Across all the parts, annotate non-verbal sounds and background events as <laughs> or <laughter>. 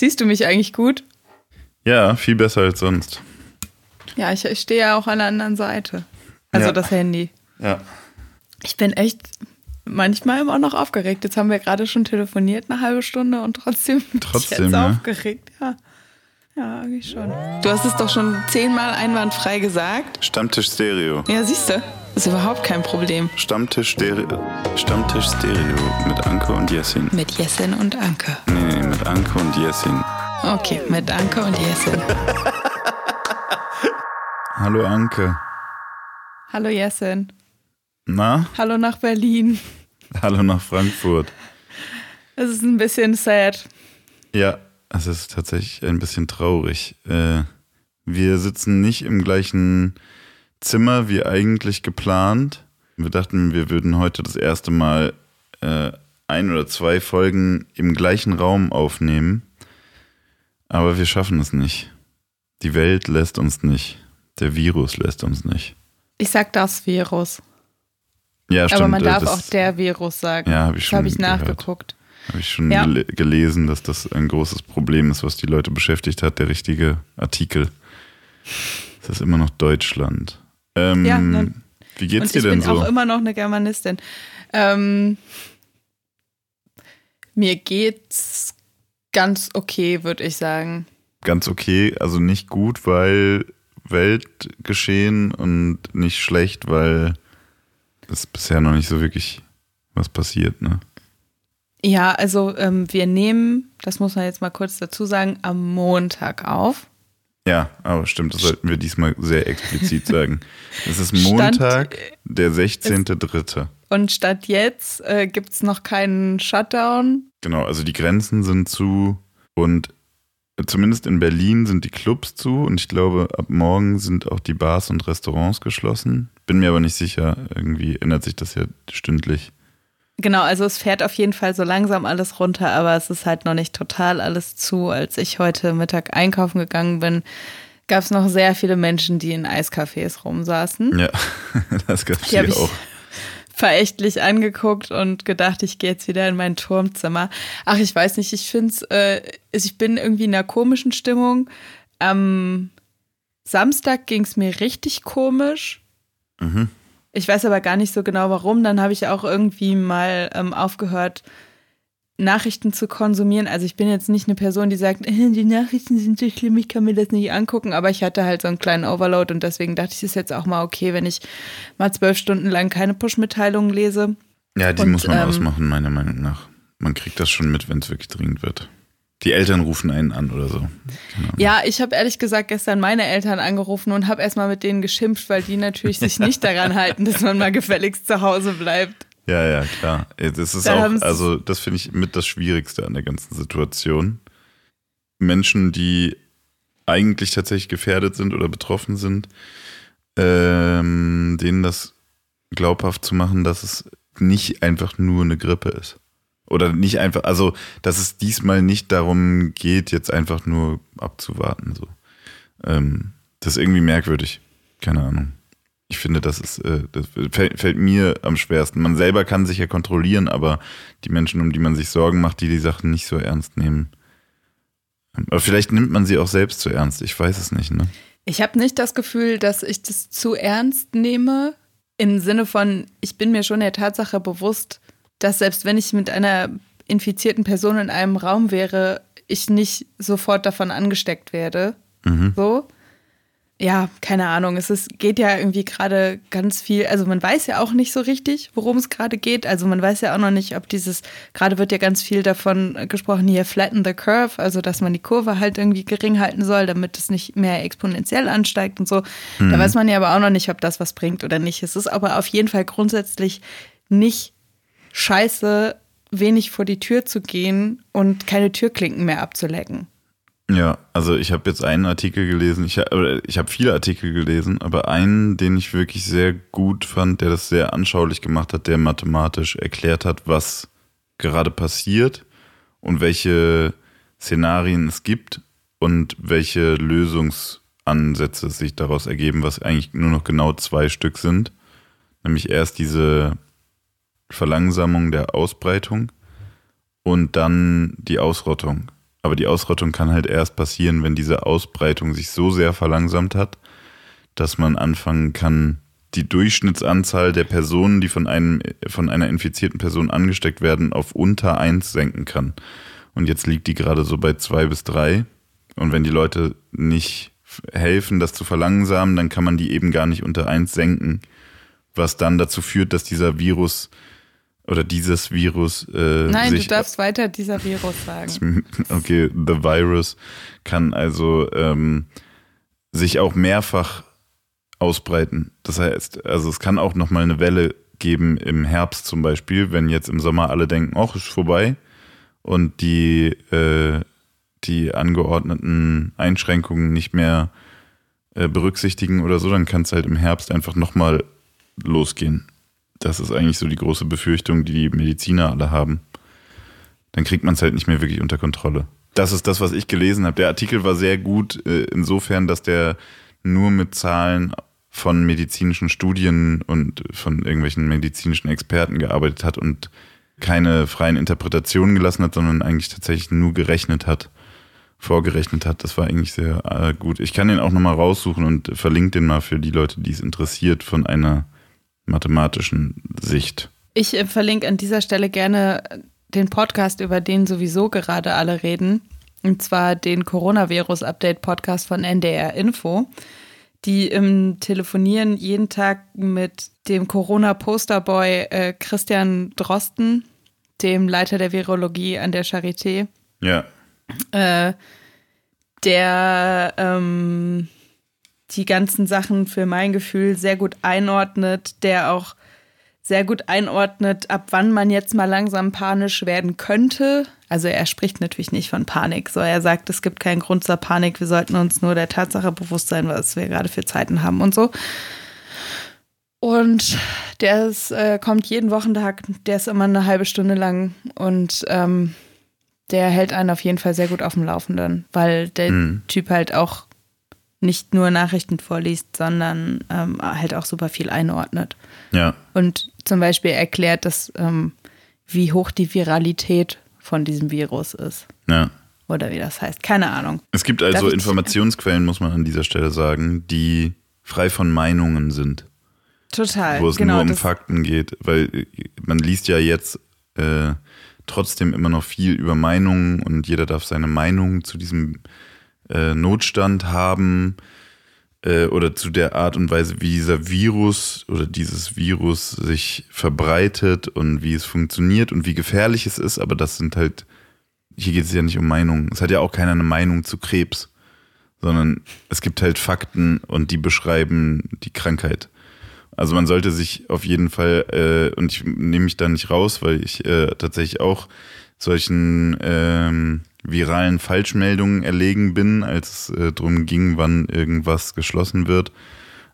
Siehst du mich eigentlich gut? Ja, viel besser als sonst. Ja, ich, ich stehe ja auch an der anderen Seite. Also Ja. das Handy. Ja. Ich bin echt manchmal immer noch aufgeregt. Jetzt haben wir gerade schon telefoniert eine halbe Stunde und trotzdem, bin Trotzdem, ich jetzt ja. aufgeregt. Ja. Ja, irgendwie schon. Du hast es doch schon zehnmal einwandfrei gesagt. Stammtisch Stereo. Ja, siehst du, ist überhaupt kein Problem. Stammtisch Stereo. Stammtisch Stereo mit Anke und Jessin. Mit Jessin und Anke. Nee, nee, mit Anke und Jessin. Okay, mit Anke und Jessin. <laughs> Hallo Anke. Hallo Jessin. Na? Hallo nach Berlin. Hallo nach Frankfurt. Es ist ein bisschen sad. Ja, es ist tatsächlich ein bisschen traurig. Äh, wir sitzen nicht im gleichen Zimmer wie eigentlich geplant. Wir dachten, wir würden heute das erste Mal äh, ein oder zwei Folgen im gleichen Raum aufnehmen. Aber wir schaffen es nicht. Die Welt lässt uns nicht. Der Virus lässt uns nicht. Ich sag das Virus. Ja, stimmt. Aber man äh, darf das auch der Virus sagen. Ja, hab ich das habe schon ich nachgeguckt. Habe ich schon Ja. gele gelesen, dass das ein großes Problem ist, was die Leute beschäftigt hat, der richtige Artikel. Das ist immer noch Deutschland. Ähm, Ja, ne. Wie geht's dir ich denn bin so? auch immer noch eine Germanistin. Ähm, mir geht's ganz okay, würde ich sagen. Ganz okay, also nicht gut, weil Weltgeschehen und nicht schlecht, weil es bisher noch nicht so wirklich was passiert, ne? Ja, also ähm, wir nehmen, das muss man jetzt mal kurz dazu sagen, am Montag auf. Ja, aber stimmt, das sollten wir diesmal sehr explizit <laughs> sagen. Es ist Stand- Montag, der 16.3. Und statt jetzt äh, gibt's noch keinen Shutdown. Genau, also die Grenzen sind zu und zumindest in Berlin sind die Clubs zu und ich glaube, ab morgen sind auch die Bars und Restaurants geschlossen. Bin mir aber nicht sicher, irgendwie ändert sich das ja stündlich. Genau, also es fährt auf jeden Fall so langsam alles runter, aber es ist halt noch nicht total alles zu. Als ich heute Mittag einkaufen gegangen bin, gab es noch sehr viele Menschen, die in Eiscafés rumsaßen. Ja, <laughs> das gab es hier ich auch. <laughs> verächtlich angeguckt und gedacht, ich gehe jetzt wieder in mein Turmzimmer. Ach, ich weiß nicht, ich finde es, äh, ich bin irgendwie in einer komischen Stimmung. Am Samstag ging es mir richtig komisch. Mhm. Ich weiß aber gar nicht so genau warum. Dann habe ich auch irgendwie mal ähm, aufgehört, Nachrichten zu konsumieren. Also ich bin jetzt nicht eine Person, die sagt, äh, <laughs> die Nachrichten sind so schlimm, ich kann mir das nicht angucken. Aber ich hatte halt so einen kleinen Overload und deswegen dachte ich, es ist jetzt auch mal okay, wenn ich mal zwölf Stunden lang keine Push-Mitteilungen lese. Ja, die Und, muss man ähm, ausmachen, meiner Meinung nach. Man kriegt das schon mit, wenn es wirklich dringend wird. Die Eltern rufen einen an oder so. Ahnung. Ja, ich habe ehrlich gesagt gestern meine Eltern angerufen und habe erstmal mit denen geschimpft, weil die natürlich sich <laughs> nicht daran halten, dass man mal gefälligst zu Hause bleibt. Ja, ja, klar. Das ist Da auch, also das finde ich mit das Schwierigste an der ganzen Situation. Menschen, die eigentlich tatsächlich gefährdet sind oder betroffen sind, ähm, denen das glaubhaft zu machen, dass es nicht einfach nur eine Grippe ist. Oder nicht einfach, also dass es diesmal nicht darum geht, jetzt einfach nur abzuwarten. So. Ähm, das ist irgendwie merkwürdig. Keine Ahnung. Ich finde, das ist, äh, das fällt, fällt mir am schwersten. Man selber kann sich ja kontrollieren, aber die Menschen, um die man sich Sorgen macht, die die Sachen nicht so ernst nehmen. Aber vielleicht nimmt man sie auch selbst zu ernst. Ich weiß es nicht, ne? Ich habe nicht das Gefühl, dass ich das zu ernst nehme, im Sinne von, ich bin mir schon der Tatsache bewusst, dass selbst wenn ich mit einer infizierten Person in einem Raum wäre, ich nicht sofort davon angesteckt werde. Mhm. So. Ja, keine Ahnung. Es ist, geht ja irgendwie gerade ganz viel. Also man weiß ja auch nicht so richtig, worum es gerade geht. Also man weiß ja auch noch nicht, ob dieses, gerade wird ja ganz viel davon gesprochen, hier flatten the curve, also dass man die Kurve halt irgendwie gering halten soll, damit es nicht mehr exponentiell ansteigt und so. Da weiß man ja aber auch noch nicht, ob das was bringt oder nicht. Es ist aber auf jeden Fall grundsätzlich nicht scheiße, wenig vor die Tür zu gehen und keine Türklinken mehr abzulecken. Ja, also ich habe jetzt einen Artikel gelesen, ich, ich habe viele Artikel gelesen, aber einen, den ich wirklich sehr gut fand, der das sehr anschaulich gemacht hat, der mathematisch erklärt hat, was gerade passiert und welche Szenarien es gibt und welche Lösungsansätze sich daraus ergeben, was eigentlich nur noch genau zwei Stück sind. Nämlich erst diese Verlangsamung der Ausbreitung und dann die Ausrottung. Aber die Ausrottung kann halt erst passieren, wenn diese Ausbreitung sich so sehr verlangsamt hat, dass man anfangen kann, die Durchschnittsanzahl der Personen, die von, einem, von einer infizierten Person angesteckt werden, auf unter eins senken kann. Und jetzt liegt die gerade so bei zwei bis drei. Und wenn die Leute nicht helfen, das zu verlangsamen, dann kann man die eben gar nicht unter eins senken, was dann dazu führt, dass dieser Virus oder dieses Virus. Äh, Nein, du darfst weiter dieser Virus sagen. <laughs> Okay, the virus kann also ähm, sich auch mehrfach ausbreiten. Das heißt, also es kann auch nochmal eine Welle geben im Herbst zum Beispiel, wenn jetzt im Sommer alle denken, ach, ist vorbei und die, äh, die angeordneten Einschränkungen nicht mehr äh, berücksichtigen oder so, dann kann es halt im Herbst einfach nochmal losgehen. Das ist eigentlich so die große Befürchtung, die die Mediziner alle haben. Dann kriegt man es halt nicht mehr wirklich unter Kontrolle. Das ist das, was ich gelesen habe. Der Artikel war sehr gut äh, insofern, dass der nur mit Zahlen von medizinischen Studien und von irgendwelchen medizinischen Experten gearbeitet hat und keine freien Interpretationen gelassen hat, sondern eigentlich tatsächlich nur gerechnet hat, vorgerechnet hat. Das war eigentlich sehr äh, gut. Ich kann den auch nochmal raussuchen und verlinke den mal für die Leute, die es interessiert, von einer mathematischen Sicht. Ich äh, verlinke an dieser Stelle gerne den Podcast, über den sowieso gerade alle reden. Und zwar den Coronavirus-Update-Podcast von NDR Info die im Telefonieren jeden Tag mit dem Corona-Posterboy äh, Christian Drosten, dem Leiter der Virologie an der Charité. Ja. Äh, der ähm, die ganzen Sachen für mein Gefühl sehr gut einordnet, der auch sehr gut einordnet, ab wann man jetzt mal langsam panisch werden könnte. Also er spricht natürlich nicht von Panik. So, er sagt, es gibt keinen Grund zur Panik. Wir sollten uns nur der Tatsache bewusst sein, was wir gerade für Zeiten haben und so. Und der ist, äh, kommt jeden Wochentag, der ist immer eine halbe Stunde lang und ähm, der hält einen auf jeden Fall sehr gut auf dem Laufenden, weil der mhm. Typ halt auch nicht nur Nachrichten vorliest, sondern ähm, halt auch super viel einordnet. Ja. Und zum Beispiel erklärt, dass ähm, wie hoch die Viralität von diesem Virus ist. Ja. Oder wie das heißt. Keine Ahnung. Es gibt also Informationsquellen, muss man an dieser Stelle sagen, die frei von Meinungen sind. Total. Wo es genau, nur um Fakten geht. Weil man liest ja jetzt äh, trotzdem immer noch viel über Meinungen und jeder darf seine Meinung zu diesem äh, Notstand haben äh, oder zu der Art und Weise, wie dieser Virus oder dieses Virus sich verbreitet und wie es funktioniert und wie gefährlich es ist. Aber das sind halt, hier geht es ja nicht um Meinungen. Es hat ja auch keiner eine Meinung zu Krebs, sondern es gibt halt Fakten und die beschreiben die Krankheit. Also man sollte sich auf jeden Fall, äh, und ich nehme mich da nicht raus, weil ich äh, tatsächlich auch solchen ähm, viralen Falschmeldungen erlegen bin, als es äh, darum ging, wann irgendwas geschlossen wird.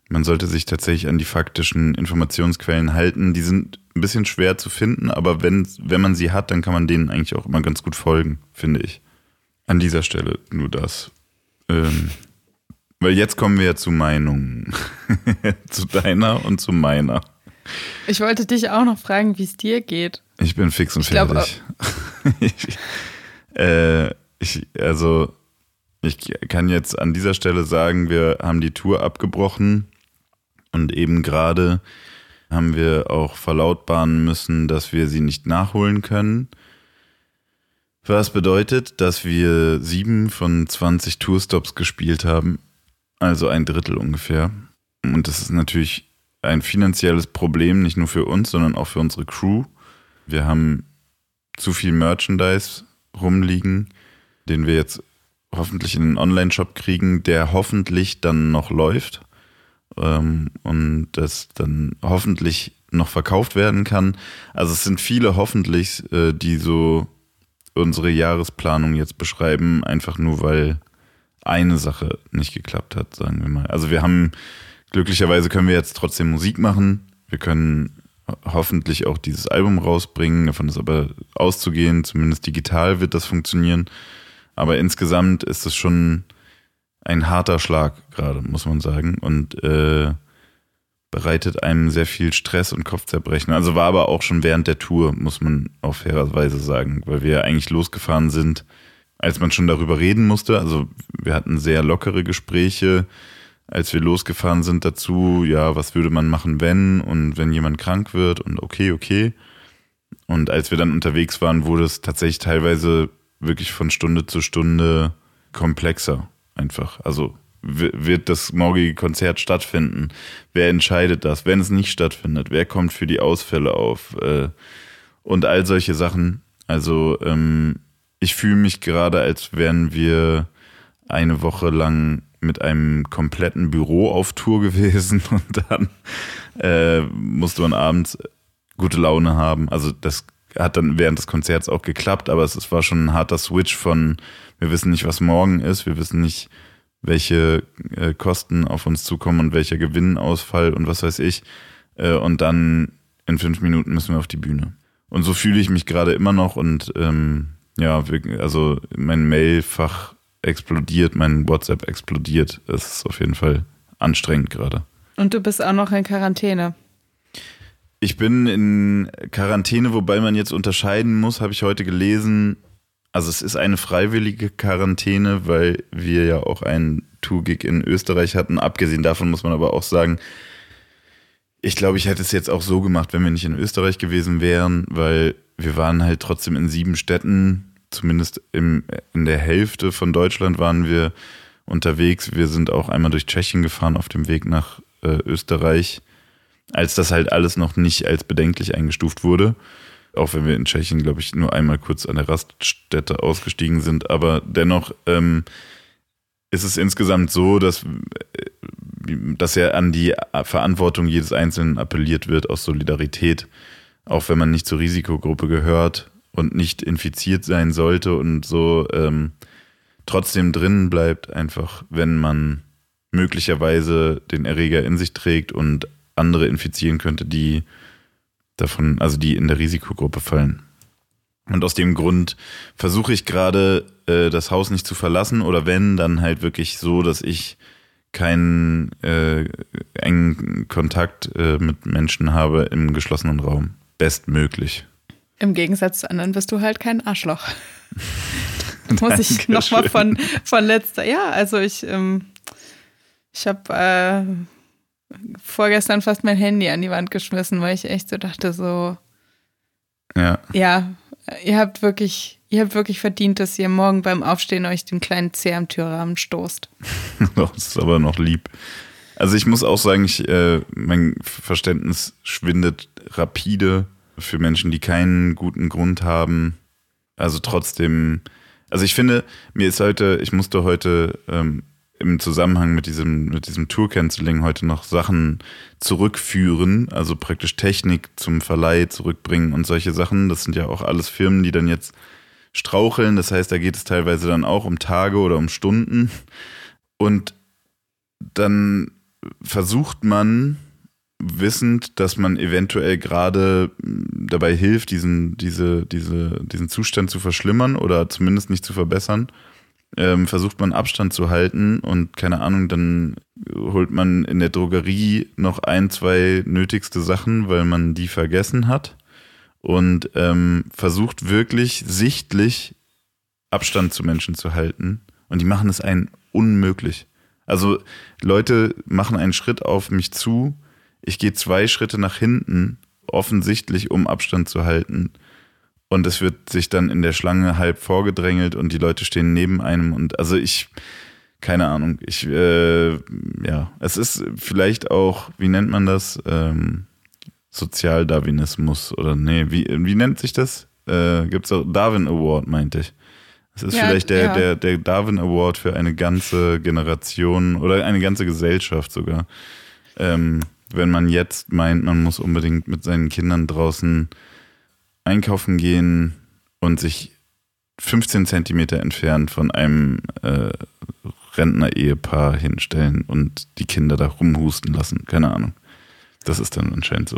Man sollte sich tatsächlich an die faktischen Informationsquellen halten. Die sind ein bisschen schwer zu finden, aber wenn, wenn man sie hat, dann kann man denen eigentlich auch immer ganz gut folgen, finde ich. An dieser Stelle nur das. Ähm, weil jetzt kommen wir ja zu Meinungen. <laughs> zu deiner und zu meiner. Ich wollte dich auch noch fragen, wie es dir geht. Ich bin fix und ich fertig. <laughs> Glaub, Äh, ich, also, ich kann jetzt an dieser Stelle sagen, wir haben die Tour abgebrochen und eben gerade haben wir auch verlautbaren müssen, dass wir sie nicht nachholen können. Was bedeutet, dass wir sieben von 20 Tourstops gespielt haben, also ein Drittel ungefähr. Und das ist natürlich ein finanzielles Problem, nicht nur für uns, sondern auch für unsere Crew. Wir haben zu viel Merchandise rumliegen, den wir jetzt hoffentlich in den Online-Shop kriegen, der hoffentlich dann noch läuft ähm, und das dann hoffentlich noch verkauft werden kann. Also es sind viele hoffentlich, äh, die so unsere Jahresplanung jetzt beschreiben, einfach nur weil eine Sache nicht geklappt hat, sagen wir mal. Also wir haben glücklicherweise können wir jetzt trotzdem Musik machen. Wir können hoffentlich auch dieses Album rausbringen. Davon ist aber auszugehen, zumindest digital wird das funktionieren. Aber insgesamt ist es schon ein harter Schlag gerade, muss man sagen. Und äh, bereitet einem sehr viel Stress und Kopfzerbrechen. Also war aber auch schon während der Tour, muss man auf fairerweise sagen, weil wir eigentlich losgefahren sind als man schon darüber reden musste. Also wir hatten sehr lockere Gespräche, als wir losgefahren sind dazu, ja, was würde man machen, wenn und wenn jemand krank wird und okay, okay. Und als wir dann unterwegs waren, wurde es tatsächlich teilweise wirklich von Stunde zu Stunde komplexer einfach. Also wird das morgige Konzert stattfinden? Wer entscheidet das? Wenn es nicht stattfindet, wer kommt für die Ausfälle auf? Äh, und all solche Sachen. Also ähm, ich fühle mich gerade, als wären wir eine Woche lang mit einem kompletten Büro auf Tour <laughs> gewesen und dann äh, musste man abends gute Laune haben. Also das hat dann während des Konzerts auch geklappt, aber es, es war schon ein harter Switch von, wir wissen nicht, was morgen ist, wir wissen nicht, welche äh, Kosten auf uns zukommen und welcher Gewinnausfall und was weiß ich. Äh, und dann in fünf Minuten müssen wir auf die Bühne. Und so fühle ich mich gerade immer noch und ähm, ja, also mein Mailfach explodiert, mein WhatsApp explodiert. Es ist auf jeden Fall anstrengend gerade. Und du bist auch noch in Quarantäne. Ich bin in Quarantäne, wobei man jetzt unterscheiden muss, habe ich heute gelesen. Also es ist eine freiwillige Quarantäne, weil wir ja auch einen Two-Gig in Österreich hatten. Abgesehen davon muss man aber auch sagen, ich glaube, ich hätte es jetzt auch so gemacht, wenn wir nicht in Österreich gewesen wären, weil wir waren halt trotzdem in sieben Städten, zumindest im, in der Hälfte von Deutschland waren wir unterwegs. Wir sind auch einmal durch Tschechien gefahren auf dem Weg nach äh, Österreich als das halt alles noch nicht als bedenklich eingestuft wurde. Auch wenn wir in Tschechien, glaube ich, nur einmal kurz an der Raststätte ausgestiegen sind. Aber dennoch ähm, ist es insgesamt so, dass, äh, dass ja an die Verantwortung jedes Einzelnen appelliert wird aus Solidarität. Auch wenn man nicht zur Risikogruppe gehört und nicht infiziert sein sollte und so ähm, trotzdem drinnen bleibt, einfach wenn man möglicherweise den Erreger in sich trägt und andere infizieren könnte, die davon, also die in der Risikogruppe fallen. Und aus dem Grund versuche ich gerade, äh, das Haus nicht zu verlassen oder wenn, dann halt wirklich so, dass ich keinen äh, engen Kontakt äh, mit Menschen habe im geschlossenen Raum. Bestmöglich. Im Gegensatz zu anderen bist du halt kein Arschloch. <laughs> muss ich nochmal von, von letzter. Ja, also ich, ähm, ich habe äh, vorgestern fast mein Handy an die Wand geschmissen, weil ich echt so dachte, so. Ja. Ja, ihr habt wirklich, ihr habt wirklich verdient, dass ihr morgen beim Aufstehen euch den kleinen Zeh am Türrahmen stoßt. <laughs> das ist aber noch lieb. Also ich muss auch sagen, ich, äh, mein Verständnis schwindet rapide für Menschen, die keinen guten Grund haben. Also trotzdem, also ich finde, mir ist heute, ich musste heute ähm, im Zusammenhang mit diesem, mit diesem Tour-Canceling heute noch Sachen zurückführen, also praktisch Technik zum Verleih zurückbringen und solche Sachen. Das sind ja auch alles Firmen, die dann jetzt straucheln. Das heißt, da geht es teilweise dann auch um Tage oder um Stunden. Und dann versucht man, wissend, dass man eventuell gerade dabei hilft, diesen, diese, diese, diesen Zustand zu verschlimmern oder zumindest nicht zu verbessern, ähm, versucht man Abstand zu halten und keine Ahnung, dann holt man in der Drogerie noch ein, zwei nötigste Sachen, weil man die vergessen hat und ähm, versucht wirklich sichtlich Abstand zu Menschen zu halten und die machen es einen unmöglich. Also Leute machen einen Schritt auf mich zu, ich gehe zwei Schritte nach hinten, offensichtlich um Abstand zu halten und es wird sich dann in der Schlange halb vorgedrängelt und die Leute stehen neben einem und also ich, keine Ahnung, ich, äh, ja, es ist vielleicht auch, wie nennt man das? Ähm, Sozialdarwinismus oder nee, wie, wie nennt sich das? Äh, Gibt es auch Darwin Award, meinte ich. Es ist ja, vielleicht der, ja. der, der Darwin Award für eine ganze Generation oder eine ganze Gesellschaft sogar. Ähm, wenn man jetzt meint, man muss unbedingt mit seinen Kindern draußen einkaufen gehen und sich 15 Zentimeter entfernt von einem äh, Rentner-Ehepaar hinstellen und die Kinder da rumhusten lassen. Keine Ahnung. Das ist dann anscheinend so.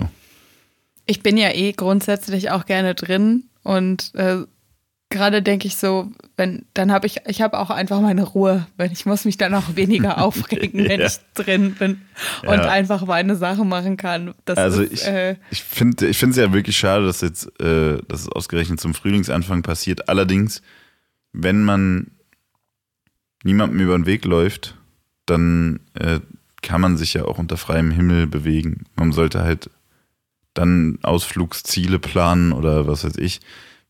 Ich bin ja eh grundsätzlich auch gerne drin und äh, gerade denke ich so, wenn, dann habe ich, ich habe auch einfach meine Ruhe, wenn ich muss mich dann auch weniger <laughs> aufregen, wenn ja. ich drin bin und ja. einfach meine Sache machen kann. Das also ist, ich, äh, ich finde ich finde es ja wirklich schade, dass jetzt, äh, dass es ausgerechnet zum Frühlingsanfang passiert. Allerdings wenn man niemandem über den Weg läuft, dann äh, kann man sich ja auch unter freiem Himmel bewegen. Man sollte halt dann Ausflugsziele planen oder was weiß ich,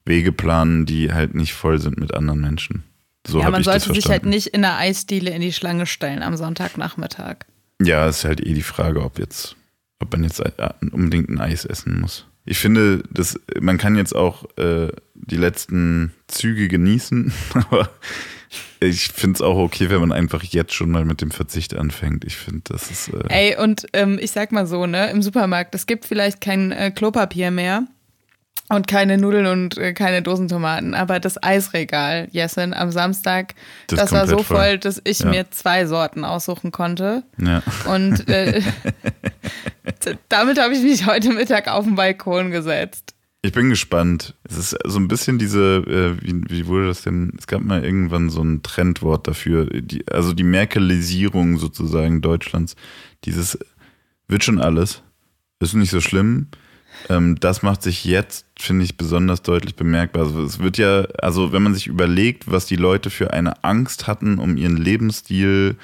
Wege planen, die halt nicht voll sind mit anderen Menschen. So ja, man ich das sollte sich halt nicht in der Eisdiele in die Schlange stellen am Sonntagnachmittag. Ja, ist halt eh die Frage, ob jetzt, ob man jetzt äh, unbedingt ein Eis essen muss. Ich finde, das, man kann jetzt auch äh, die letzten Züge genießen, <laughs> aber ich finde es auch okay, wenn man einfach jetzt schon mal mit dem Verzicht anfängt. Ich finde, das ist. Äh, Ey, und ähm, ich sag mal so, ne, im Supermarkt, es gibt vielleicht kein äh, Klopapier mehr und keine Nudeln und äh, keine Dosentomaten, aber das Eisregal, Jessin, am Samstag, Das das, war so voll. voll, dass ich Ja. mir zwei Sorten aussuchen konnte. ja. Und äh, <laughs> damit habe ich mich heute Mittag auf den Balkon gesetzt. Ich bin gespannt. Es ist so ein bisschen diese, äh, wie, wie wurde das denn? Es gab mal irgendwann so ein Trendwort dafür, die, also die Merkelisierung sozusagen Deutschlands. Dieses wird schon alles, ist nicht so schlimm. Ähm, das macht sich jetzt, finde ich, besonders deutlich bemerkbar. Also es wird ja, also wenn man sich überlegt, was die Leute für eine Angst hatten um ihren Lebensstil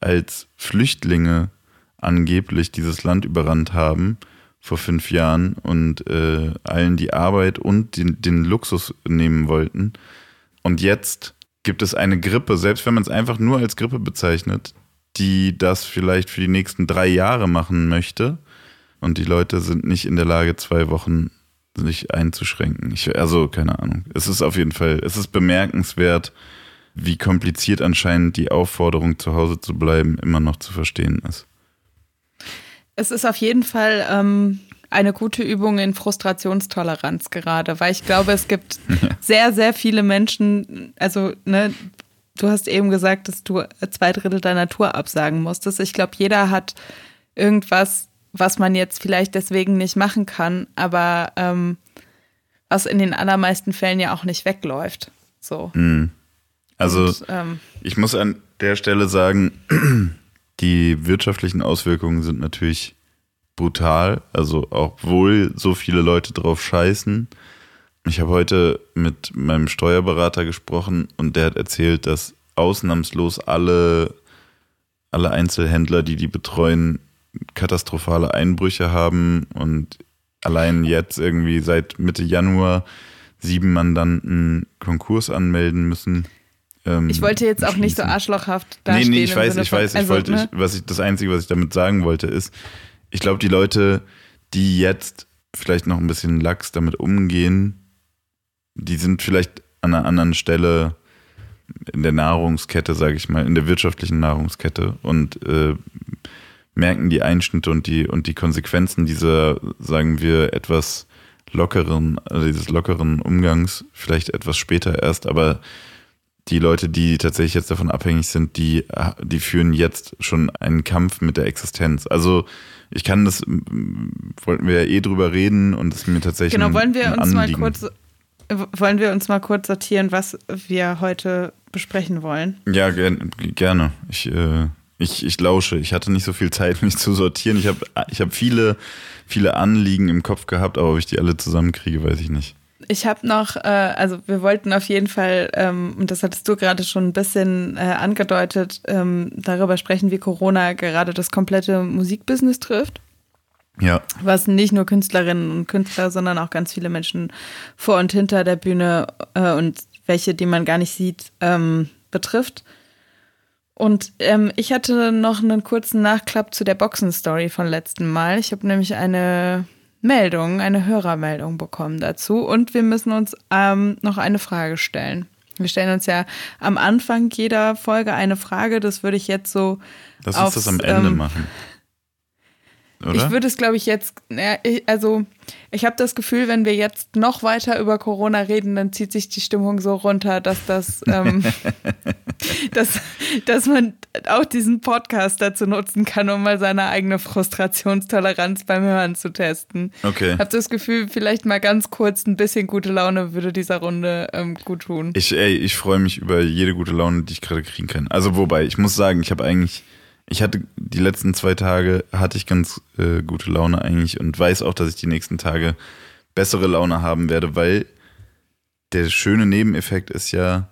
als Flüchtlinge angeblich dieses Land überrannt haben vor fünf Jahren und äh, allen die Arbeit und den, den Luxus nehmen wollten. Und jetzt gibt es eine Grippe, selbst wenn man es einfach nur als Grippe bezeichnet, die das vielleicht für die nächsten drei Jahre machen möchte. Und die Leute sind nicht in der Lage, zwei Wochen sich einzuschränken. Ich, also, keine Ahnung. Es ist auf jeden Fall, es ist bemerkenswert, wie kompliziert anscheinend die Aufforderung, zu Hause zu bleiben, immer noch zu verstehen ist. Es ist auf jeden Fall ähm, eine gute Übung in Frustrationstoleranz gerade, weil ich glaube, es gibt <laughs> sehr, sehr viele Menschen, also, ne, du hast eben gesagt, dass du zwei Drittel deiner Tour absagen musstest. Ich glaube, jeder hat irgendwas, was man jetzt vielleicht deswegen nicht machen kann, aber ähm, was in den allermeisten Fällen ja auch nicht wegläuft. So. Mhm. Also, Und, ähm, ich muss an der Stelle sagen, <clears throat> die wirtschaftlichen Auswirkungen sind natürlich brutal. Also, obwohl so viele Leute drauf scheißen. Ich habe heute mit meinem Steuerberater gesprochen und der hat erzählt, dass ausnahmslos alle, alle Einzelhändler, die die betreuen, katastrophale Einbrüche haben und allein jetzt irgendwie seit Mitte Januar sieben Mandanten Konkurs anmelden müssen. Ähm, ich wollte jetzt auch nicht so arschlochhaft Nee, dastehen. nee, ich im weiß, ich von- weiß, ich also, wollte, ne? ich, was ich, das Einzige, was ich damit sagen wollte, ist, ich glaube, die Leute, die jetzt vielleicht noch ein bisschen lax damit umgehen, die sind vielleicht an einer anderen Stelle in der Nahrungskette, sage ich mal, in der wirtschaftlichen Nahrungskette und äh, merken die Einschnitte und die und die Konsequenzen dieser, sagen wir, etwas lockeren, also dieses lockeren Umgangs vielleicht etwas später erst, aber die Leute, die tatsächlich jetzt davon abhängig sind, die, die führen jetzt schon einen Kampf mit der Existenz. Also ich kann das, wollten wir ja eh drüber reden und es mir tatsächlich Genau, wollen wir uns mal kurz wollen wir uns mal kurz sortieren, was wir heute besprechen wollen? Ja, ger gerne. Ich, äh, ich, ich lausche. Ich hatte nicht so viel Zeit, <laughs> mich zu sortieren. Ich habe ich hab viele, viele Anliegen im Kopf gehabt, aber ob ich die alle zusammenkriege, weiß ich nicht. Ich habe noch, äh, also wir wollten auf jeden Fall, ähm, und das hattest du gerade schon ein bisschen äh, angedeutet, ähm, darüber sprechen, wie Corona gerade das komplette Musikbusiness trifft. Ja, was nicht nur Künstlerinnen und Künstler, sondern auch ganz viele Menschen vor und hinter der Bühne äh, und welche, die man gar nicht sieht, ähm, betrifft. Und ähm, ich hatte noch einen kurzen Nachklapp zu der Boxen-Story von letzten Mal. Ich habe nämlich eine Meldung, eine Hörermeldung bekommen dazu und wir müssen uns ähm, noch eine Frage stellen. Wir stellen uns ja am Anfang jeder Folge eine Frage. Das würde ich jetzt so. lass uns das am Ende ähm, machen. Oder? Ich würde es, glaube ich, jetzt, also ich habe das Gefühl, wenn wir jetzt noch weiter über Corona reden, dann zieht sich die Stimmung so runter, dass das, ähm, <laughs> dass, dass man auch diesen Podcast dazu nutzen kann, um mal seine eigene Frustrationstoleranz beim Hören zu testen. okay. Ich habe das Gefühl, vielleicht mal ganz kurz ein bisschen gute Laune würde dieser Runde ähm, gut tun. Ich, ey, ich freue mich über jede gute Laune, die ich gerade kriegen kann. Also wobei, ich muss sagen, ich habe eigentlich, ich hatte die letzten zwei Tage hatte ich ganz äh, gute Laune eigentlich und weiß auch, dass ich die nächsten Tage bessere Laune haben werde, weil der schöne Nebeneffekt ist ja,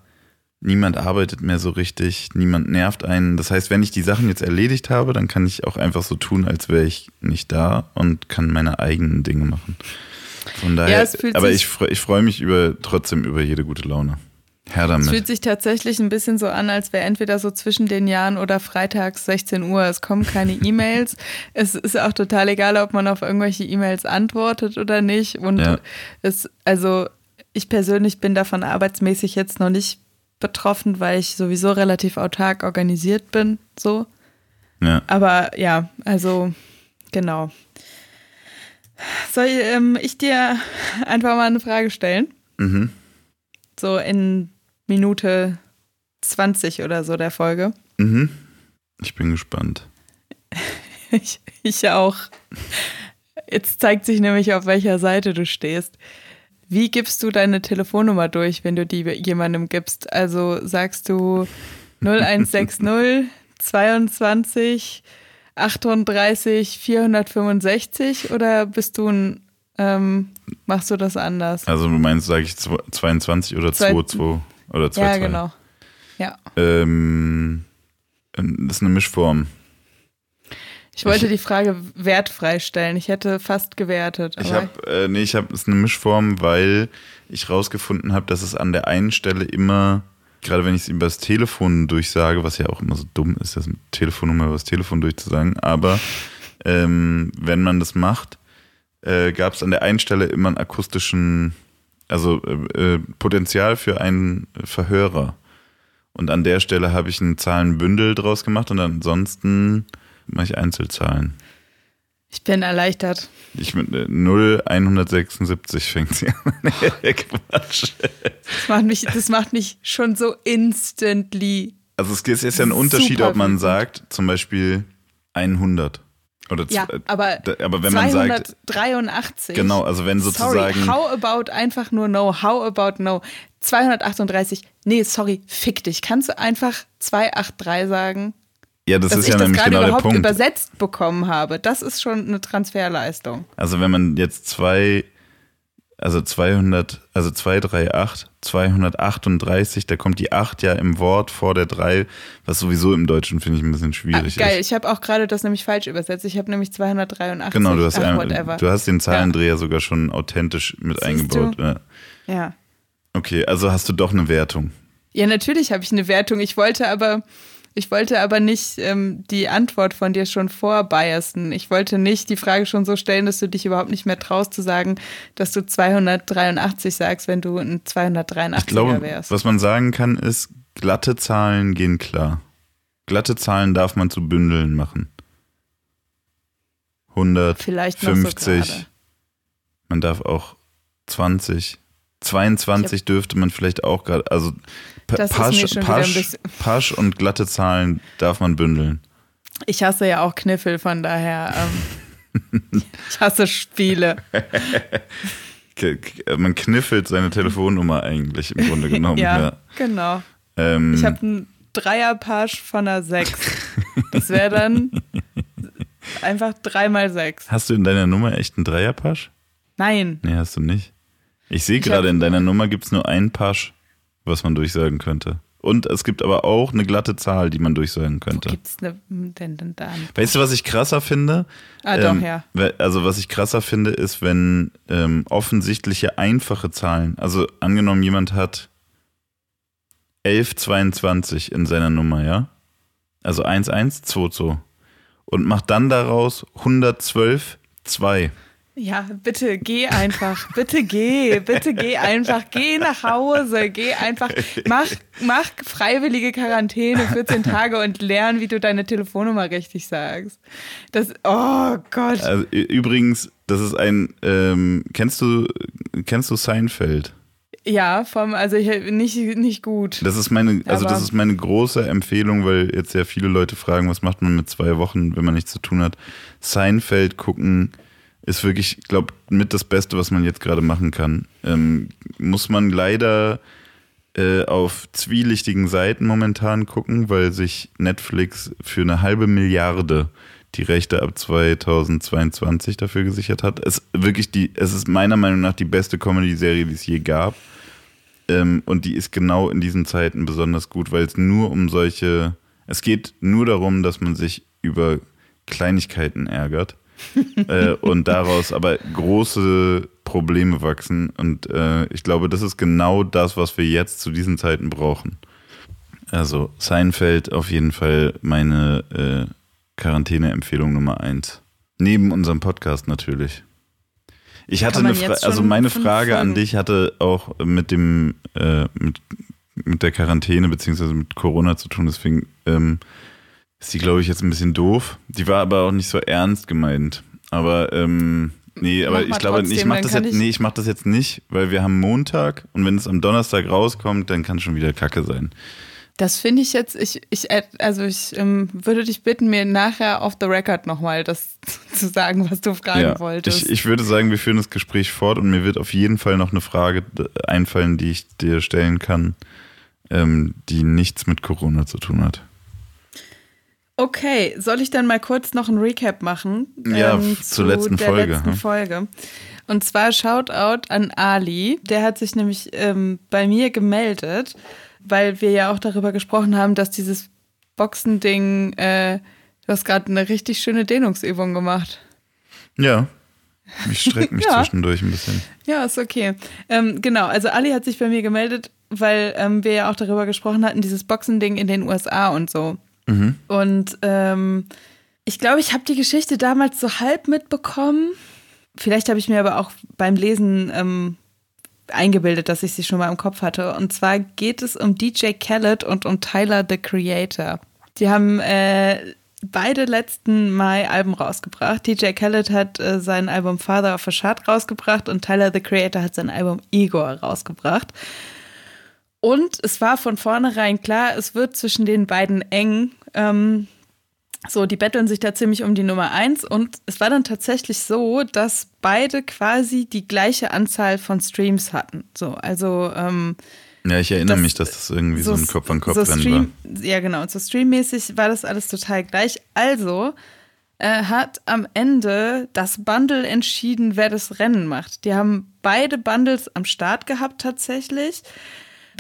niemand arbeitet mehr so richtig, niemand nervt einen. Das heißt, wenn ich die Sachen jetzt erledigt habe, dann kann ich auch einfach so tun, als wäre ich nicht da und kann meine eigenen Dinge machen. Von daher, ja, aber ich, ich freue mich über, trotzdem über jede gute Laune. Herr damit. Es fühlt sich tatsächlich ein bisschen so an, als wäre entweder so zwischen den Jahren oder freitags 16 Uhr. Es kommen keine <laughs> E-Mails. es ist auch total egal, ob man auf irgendwelche E-Mails antwortet oder nicht. Und ja. es, also ich persönlich bin davon arbeitsmäßig jetzt noch nicht betroffen, weil ich sowieso relativ autark organisiert bin. So. Ja. Aber ja, also genau. Soll ähm, ich dir einfach mal eine Frage stellen? Mhm. So in Minute 20 oder so der Folge. Mhm. Ich bin gespannt. <laughs> ich, ich auch. Jetzt zeigt sich nämlich, auf welcher Seite du stehst. Wie gibst du deine Telefonnummer durch, wenn du die jemandem gibst? Also sagst du 0160 22 38 465 oder bist du ein, ähm, machst du das anders? Also du meinst, sage ich 22 oder 22? Oder zwei, ja, zwei. genau. Ja. Ähm, das ist eine Mischform. Ich wollte ich, die Frage wertfrei stellen. Ich hätte fast gewertet. ich habe, äh, nee, ich habe, es ist eine Mischform, weil ich rausgefunden habe, dass es an der einen Stelle immer, gerade wenn ich es über das Telefon durchsage, was ja auch immer so dumm ist, das Telefonnummer über das Telefon durchzusagen, aber ähm, wenn man das macht, äh, gab es an der einen Stelle immer einen akustischen also äh, äh, Potenzial für einen Verhörer. Und an der Stelle habe ich ein Zahlenbündel draus gemacht und ansonsten mache ich Einzelzahlen. Ich bin erleichtert. Ich mit äh, 0, 176 fängt sie an. <laughs> <laughs> Quatsch. Das macht, mich, das macht mich schon so instantly. Also es ist ja ein Unterschied, ob man sagt, zum Beispiel 100. Oder ja, aber, aber wenn man sagt 283. Genau, also wenn sozusagen sorry, how about einfach nur no, how about no 238. Nee, sorry, fick dich. Kannst du einfach 283 sagen? Ja, das Dass ist ja nämlich genau der Punkt. übersetzt bekommen habe, das ist schon eine Transferleistung. Also wenn man jetzt zwei also 200, also 238, 238, da kommt die 8 ja im Wort vor der 3, was sowieso im Deutschen finde ich ein bisschen schwierig ah, geil, ist. ich habe auch gerade das nämlich falsch übersetzt. Ich habe nämlich 283. Genau, du hast, Ach, ein, du hast den Zahlendreher ja. sogar schon authentisch mit Siehst eingebaut. Ja. ja. Okay, also hast du doch eine Wertung. Ja, natürlich habe ich eine Wertung. Ich wollte aber ich wollte aber nicht ähm, die Antwort von dir schon vorbiasen. Ich wollte nicht die Frage schon so stellen, dass du dich überhaupt nicht mehr traust zu sagen, dass du 283 sagst, wenn du ein 283er ich glaube, wärst. Was man sagen kann, ist, glatte Zahlen gehen klar. Glatte Zahlen darf man zu Bündeln machen. 100, Vielleicht 50. So man darf auch 20. 22 dürfte man vielleicht auch gerade, also das Pasch, Pasch, Pasch und glatte Zahlen darf man bündeln. Ich hasse ja auch Kniffel, von daher. Ähm, ich hasse Spiele. <laughs> man kniffelt seine Telefonnummer eigentlich im Grunde <laughs> genommen. ja, ja, genau. Ähm, ich habe einen Dreierpasch von einer 6. Das wäre dann <laughs> einfach 3 mal 6. Hast du in deiner Nummer echt einen Dreierpasch? Nein. Nee, hast du nicht. Ich sehe gerade, in deiner Nummer gibt es nur einen Pasch was man durchsagen könnte. Und es gibt aber auch eine glatte Zahl, die man durchsagen könnte. Wo gibt's eine denn, denn dann? Weißt du, was ich krasser finde? Ah, ähm, doch, ja. Also, was ich krasser finde, ist, wenn ähm, offensichtliche einfache Zahlen, also angenommen, jemand hat 1122 in seiner Nummer, ja? Also 1122 und macht dann daraus 112 2. Ja, bitte geh einfach, bitte geh, bitte geh einfach, geh nach Hause, geh einfach, mach, mach freiwillige Quarantäne 14 Tage und lern, wie du deine Telefonnummer richtig sagst. Das, oh Gott. Also, übrigens, das ist ein, ähm, kennst du, kennst du Seinfeld? Ja, vom, also ich, nicht, nicht gut. Das ist meine, also das ist meine große Empfehlung, weil jetzt ja viele Leute fragen, was macht man mit zwei Wochen, wenn man nichts zu tun hat. Seinfeld gucken, ist wirklich, ich glaube, mit das Beste, was man jetzt gerade machen kann. Ähm, muss man leider äh, auf zwielichtigen Seiten momentan gucken, weil sich Netflix für eine halbe Milliarde die Rechte ab 2022 dafür gesichert hat. Es wirklich die, es ist meiner Meinung nach die beste Comedy-Serie, die es je gab. Ähm, und die ist genau in diesen Zeiten besonders gut, weil es nur um solche, es geht nur darum, dass man sich über Kleinigkeiten ärgert äh, und daraus aber große Probleme wachsen. Und äh, ich glaube, das ist genau das, was wir jetzt zu diesen Zeiten brauchen. Also Seinfeld auf jeden Fall meine äh, Quarantäne-Empfehlung Nummer eins. Neben unserem Podcast natürlich. Ich hatte eine Frage, also meine Frage an dich hatte auch mit dem, äh, mit, mit der Quarantäne beziehungsweise mit Corona zu tun, deswegen ähm, ist die, glaube ich, jetzt ein bisschen doof. Die war aber auch nicht so ernst gemeint. Aber ähm, nee, aber ich glaube, trotzdem, ich mache das jetzt, nee, ich mach das jetzt nicht, weil wir haben Montag und wenn es am Donnerstag rauskommt, dann kann es schon wieder Kacke sein. Das finde ich jetzt, ich, ich, also ich ähm, würde dich bitten, mir nachher off the record nochmal das <laughs> zu sagen, was du fragen ja, wolltest. Ich, ich würde sagen, wir führen das Gespräch fort und mir wird auf jeden Fall noch eine Frage einfallen, die ich dir stellen kann, ähm, die nichts mit Corona zu tun hat. Okay, soll ich dann mal kurz noch ein Recap machen? Ja, ähm, zur zu letzten der Folge. Letzten Folge. Und zwar Shoutout an Ali. Der hat sich nämlich ähm, bei mir gemeldet, weil wir ja auch darüber gesprochen haben, dass dieses Boxending, äh, du hast gerade eine richtig schöne Dehnungsübung gemacht. Ja. Ich strecke <laughs> mich ja. zwischendurch ein bisschen. Ja, ist okay. Ähm, genau, also Ali hat sich bei mir gemeldet, weil ähm, wir ja auch darüber gesprochen hatten, dieses Boxending in den USA und so. Mhm. Und ähm, ich glaube, ich habe die Geschichte damals so halb mitbekommen. Vielleicht habe ich mir aber auch beim Lesen ähm, eingebildet, dass ich sie schon mal im Kopf hatte. Und zwar geht es um DJ Khaled und um Tyler the Creator. Die haben äh, beide letzten Mai Alben rausgebracht. DJ Khaled hat äh, sein Album Father of a Shard rausgebracht und Tyler the Creator hat sein Album Igor rausgebracht. Und es war von vornherein klar, es wird zwischen den beiden eng. Ähm, so, die betteln sich da ziemlich um die Nummer eins. Und es war dann tatsächlich so, dass beide quasi die gleiche Anzahl von Streams hatten. So, also. Ähm, ja, ich erinnere das, mich, dass das irgendwie so, so ein Kopf-an-Kopf-Rennen so war. Ja, genau. Und so streammäßig war das alles total gleich. Also äh, hat am Ende das Bundle entschieden, wer das Rennen macht. Die haben beide Bundles am Start gehabt tatsächlich.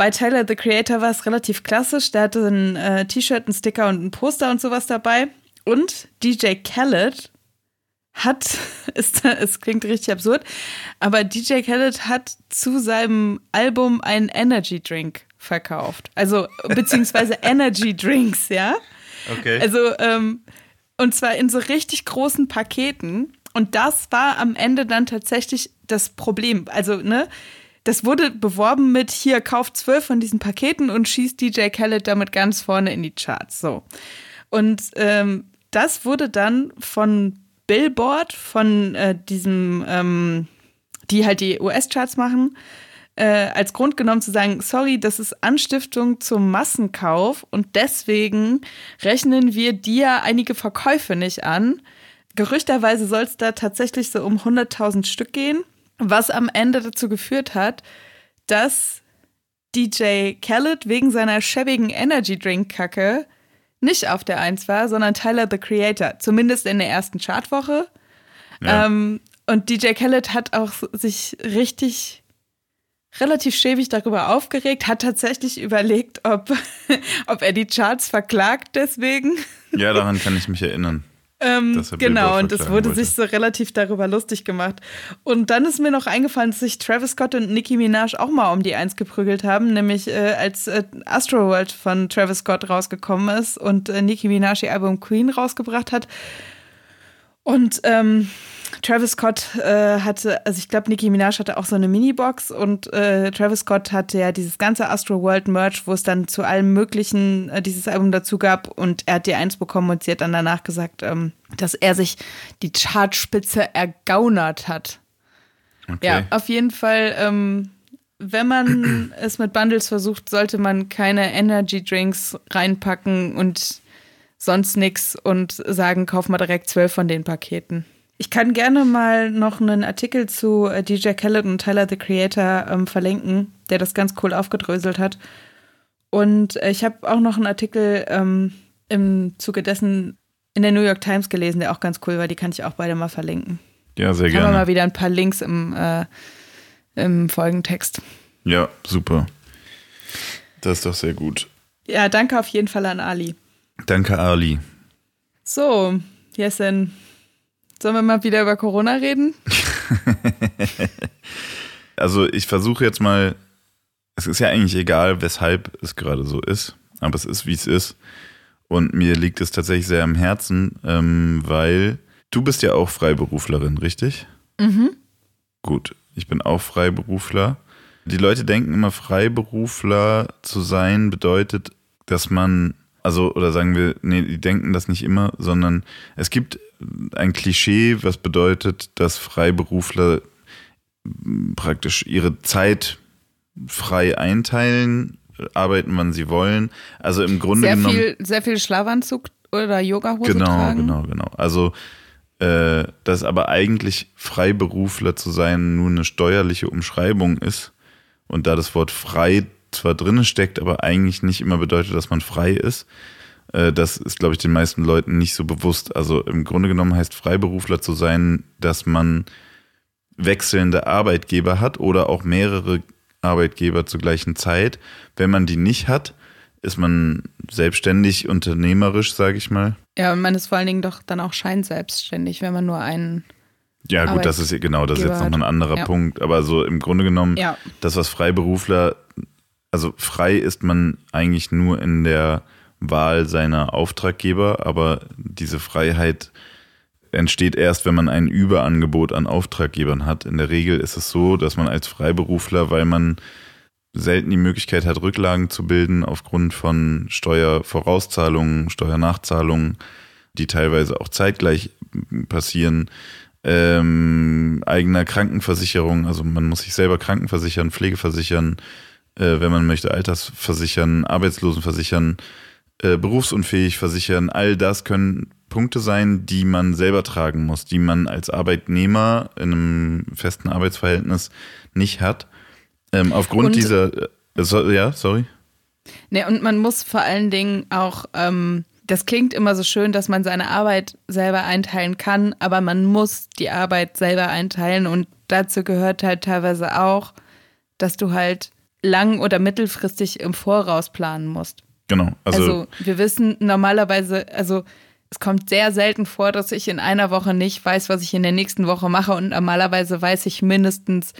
Bei Tyler the Creator war es relativ klassisch. Der hatte ein äh, T-Shirt, ein Sticker und ein Poster und sowas dabei. Und DJ Khaled hat, <laughs> ist, es klingt richtig absurd, aber DJ Khaled hat zu seinem Album einen Energy Drink verkauft. Also, beziehungsweise <laughs> Energy Drinks, ja. Okay. Also, ähm, und zwar in so richtig großen Paketen. Und das war am Ende dann tatsächlich das Problem. Also, ne, das wurde beworben mit hier, kauft zwölf von diesen Paketen und schießt DJ Khaled damit ganz vorne in die Charts. So. Und ähm, das wurde dann von Billboard, von äh, diesem, ähm, die halt die US-Charts machen, äh, als Grund genommen zu sagen, sorry, das ist Anstiftung zum Massenkauf und deswegen rechnen wir dir einige Verkäufe nicht an. Gerüchterweise soll es da tatsächlich so um 100.000 Stück gehen. Was am Ende dazu geführt hat, dass DJ Khaled wegen seiner schäbigen Energy Drink Kacke nicht auf der Eins war, sondern Tyler the Creator, zumindest in der ersten Chartwoche. Ja. Ähm, und DJ Khaled hat auch sich richtig relativ schäbig darüber aufgeregt, hat tatsächlich überlegt, ob, <laughs> ob er die Charts verklagt deswegen. Ja, daran kann ich mich erinnern. Ähm, genau, und es wurde wollte. sich so relativ darüber lustig gemacht. Und dann ist mir noch eingefallen, dass sich Travis Scott und Nicki Minaj auch mal um die Eins geprügelt haben, nämlich äh, als äh, Astroworld von Travis Scott rausgekommen ist und äh, Nicki Minaj ihr Album Queen rausgebracht hat. Und ähm, Travis Scott äh, hatte, also ich glaube, Nicki Minaj hatte auch so eine Minibox und äh, Travis Scott hatte ja dieses ganze Astro World Merch, wo es dann zu allem Möglichen äh, dieses Album dazu gab und er hat die eins bekommen und sie hat dann danach gesagt, ähm, dass er sich die Chartspitze ergaunert hat. Okay. Ja, auf jeden Fall, ähm, wenn man <clears throat> es mit Bundles versucht, sollte man keine Energy Drinks reinpacken und sonst nichts und sagen, kauf mal direkt zwölf von den Paketen. Ich kann gerne mal noch einen Artikel zu äh, DJ Khaled und Tyler the Creator ähm, verlinken, der das ganz cool aufgedröselt hat. Und äh, ich habe auch noch einen Artikel ähm, im Zuge dessen in der New York Times gelesen, der auch ganz cool war. Die kann ich auch beide mal verlinken. Ja, sehr Haben wir mal wieder ein paar Links im, äh, im Folgentext. Ja, super. Das ist doch sehr gut. Ja, danke auf jeden Fall an Ali. Danke, Ali. So, Jessen, sollen wir mal wieder über Corona reden? <laughs> also ich versuche jetzt mal, es ist ja eigentlich egal, weshalb es gerade so ist, aber es ist, wie es ist. Und mir liegt es tatsächlich sehr am Herzen, ähm, weil du bist ja auch Freiberuflerin, richtig? Mhm. Gut, ich bin auch Freiberufler. Die Leute denken immer, Freiberufler zu sein bedeutet, dass man, also, oder sagen wir, nee, die denken das nicht immer, sondern es gibt ein Klischee, was bedeutet, dass Freiberufler praktisch ihre Zeit frei einteilen, arbeiten, wann sie wollen. Also im Grunde sehr genommen. Viel, sehr viel Schlafanzug oder Yogahose genau, tragen. Genau, genau, genau. Also äh, dass aber eigentlich Freiberufler zu sein nur eine steuerliche Umschreibung ist und da das Wort frei zwar drinne steckt, aber eigentlich nicht immer bedeutet, dass man frei ist. Äh, das ist, glaube ich, den meisten Leuten nicht so bewusst. Also im Grunde genommen heißt Freiberufler zu sein, dass man wechselnde Arbeitgeber hat oder auch mehrere Arbeitgeber zur gleichen Zeit. Wenn man die nicht hat, ist man selbstständig, unternehmerisch, sage ich mal. Ja, und man ist vor allen Dingen doch dann auch scheinselbstständig, wenn man nur einen. Ja, gut, das ist genau, das ist jetzt nochmal ein anderer ja. Punkt. Aber so im Grunde genommen, ja. das, was Freiberufler, also frei ist man eigentlich nur in der Wahl seiner Auftraggeber, aber diese Freiheit entsteht erst, wenn man ein Überangebot an Auftraggebern hat. In der Regel ist es so, dass man als Freiberufler, weil man selten die Möglichkeit hat, Rücklagen zu bilden aufgrund von Steuervorauszahlungen, Steuernachzahlungen, die teilweise auch zeitgleich passieren, ähm, eigener Krankenversicherung, also man muss sich selber Krankenversichern, Pflegeversichern, äh, wenn man möchte, Altersversichern, Arbeitslosenversichern, äh, berufsunfähig versichern, all das können Punkte sein, die man selber tragen muss, die man als Arbeitnehmer in einem festen Arbeitsverhältnis nicht hat. Ähm, aufgrund und, dieser, äh, so, ja, sorry. Ne, und man muss vor allen Dingen auch, ähm, das klingt immer so schön, dass man seine Arbeit selber einteilen kann, aber man muss die Arbeit selber einteilen und dazu gehört halt teilweise auch, dass du halt lang- oder mittelfristig im Voraus planen musst. Genau. Also, also wir wissen normalerweise, also es kommt sehr selten vor, dass ich in einer Woche nicht weiß, was ich in der nächsten Woche mache und normalerweise weiß ich mindestens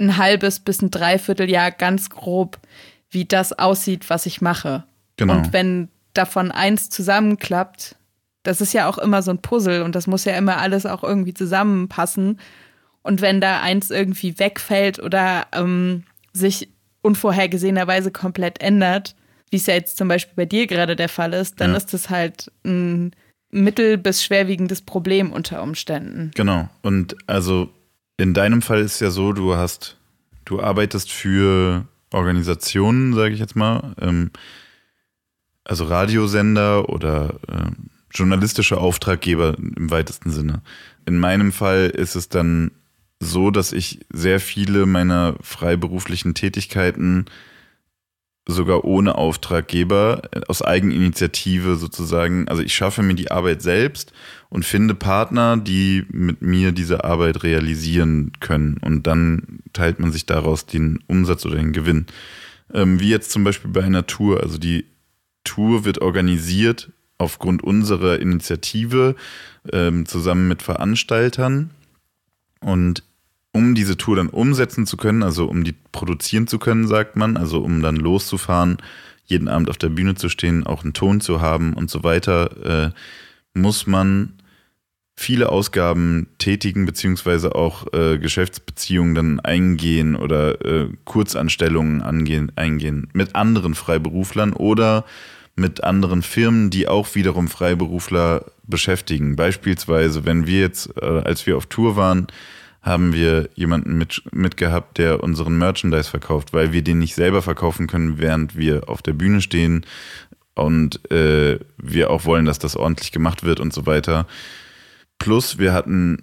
ein halbes bis ein Dreivierteljahr ganz grob, wie das aussieht, was ich mache. Genau. Und wenn davon eins zusammenklappt, das ist ja auch immer so ein Puzzle und das muss ja immer alles auch irgendwie zusammenpassen. Und wenn da eins irgendwie wegfällt oder ähm, sich unvorhergesehenerweise komplett ändert, wie es ja jetzt zum Beispiel bei dir gerade der Fall ist, dann ja. ist das halt ein mittel- bis schwerwiegendes Problem unter Umständen. Genau. Und also in deinem Fall ist ja so, du hast, du arbeitest für Organisationen, sage ich jetzt mal, ähm, also Radiosender oder äh, journalistische Auftraggeber im weitesten Sinne. In meinem Fall ist es dann so, dass ich sehr viele meiner freiberuflichen Tätigkeiten sogar ohne Auftraggeber, äh, aus Eigeninitiative sozusagen. Also ich schaffe mir die Arbeit selbst und finde Partner, die mit mir diese Arbeit realisieren können. Und dann teilt man sich daraus den Umsatz oder den Gewinn. Ähm, wie jetzt zum Beispiel bei einer Tour. Also die Tour wird organisiert aufgrund unserer Initiative ähm, zusammen mit Veranstaltern. Und um diese Tour dann umsetzen zu können, also um die produzieren zu können, sagt man, also um dann loszufahren, jeden Abend auf der Bühne zu stehen, auch einen Ton zu haben und so weiter, äh, muss man viele Ausgaben tätigen, beziehungsweise auch äh, Geschäftsbeziehungen dann eingehen oder äh, Kurzanstellungen angehen, eingehen mit anderen Freiberuflern oder mit anderen Firmen, die auch wiederum Freiberufler beschäftigen. Beispielsweise, wenn wir jetzt, äh, als wir auf Tour waren, haben wir jemanden mit, mitgehabt, der unseren Merchandise verkauft, weil wir den nicht selber verkaufen können, während wir auf der Bühne stehen und äh, wir auch wollen, dass das ordentlich gemacht wird und so weiter. Plus, wir hatten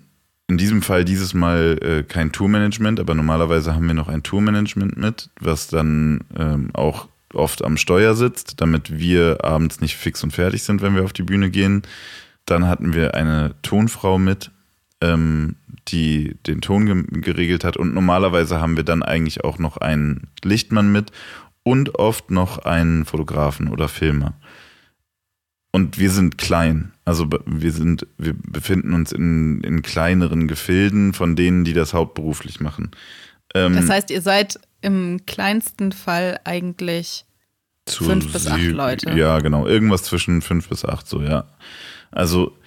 in diesem Fall dieses Mal äh, kein Tourmanagement, aber normalerweise haben wir noch ein Tourmanagement mit, was dann ähm, auch oft am Steuer sitzt, damit wir abends nicht fix und fertig sind, wenn wir auf die Bühne gehen. Dann hatten wir eine Tonfrau mit, ähm, die den Ton ge geregelt hat. Und normalerweise haben wir dann eigentlich auch noch einen Lichtmann mit und oft noch einen Fotografen oder Filmer. Und wir sind klein. Also wir sind, wir befinden uns in, in kleineren Gefilden von denen, die das hauptberuflich machen. Ähm, das heißt, ihr seid im kleinsten Fall eigentlich fünf bis acht Leute. Ja, genau. Irgendwas zwischen fünf bis acht, so, ja. Also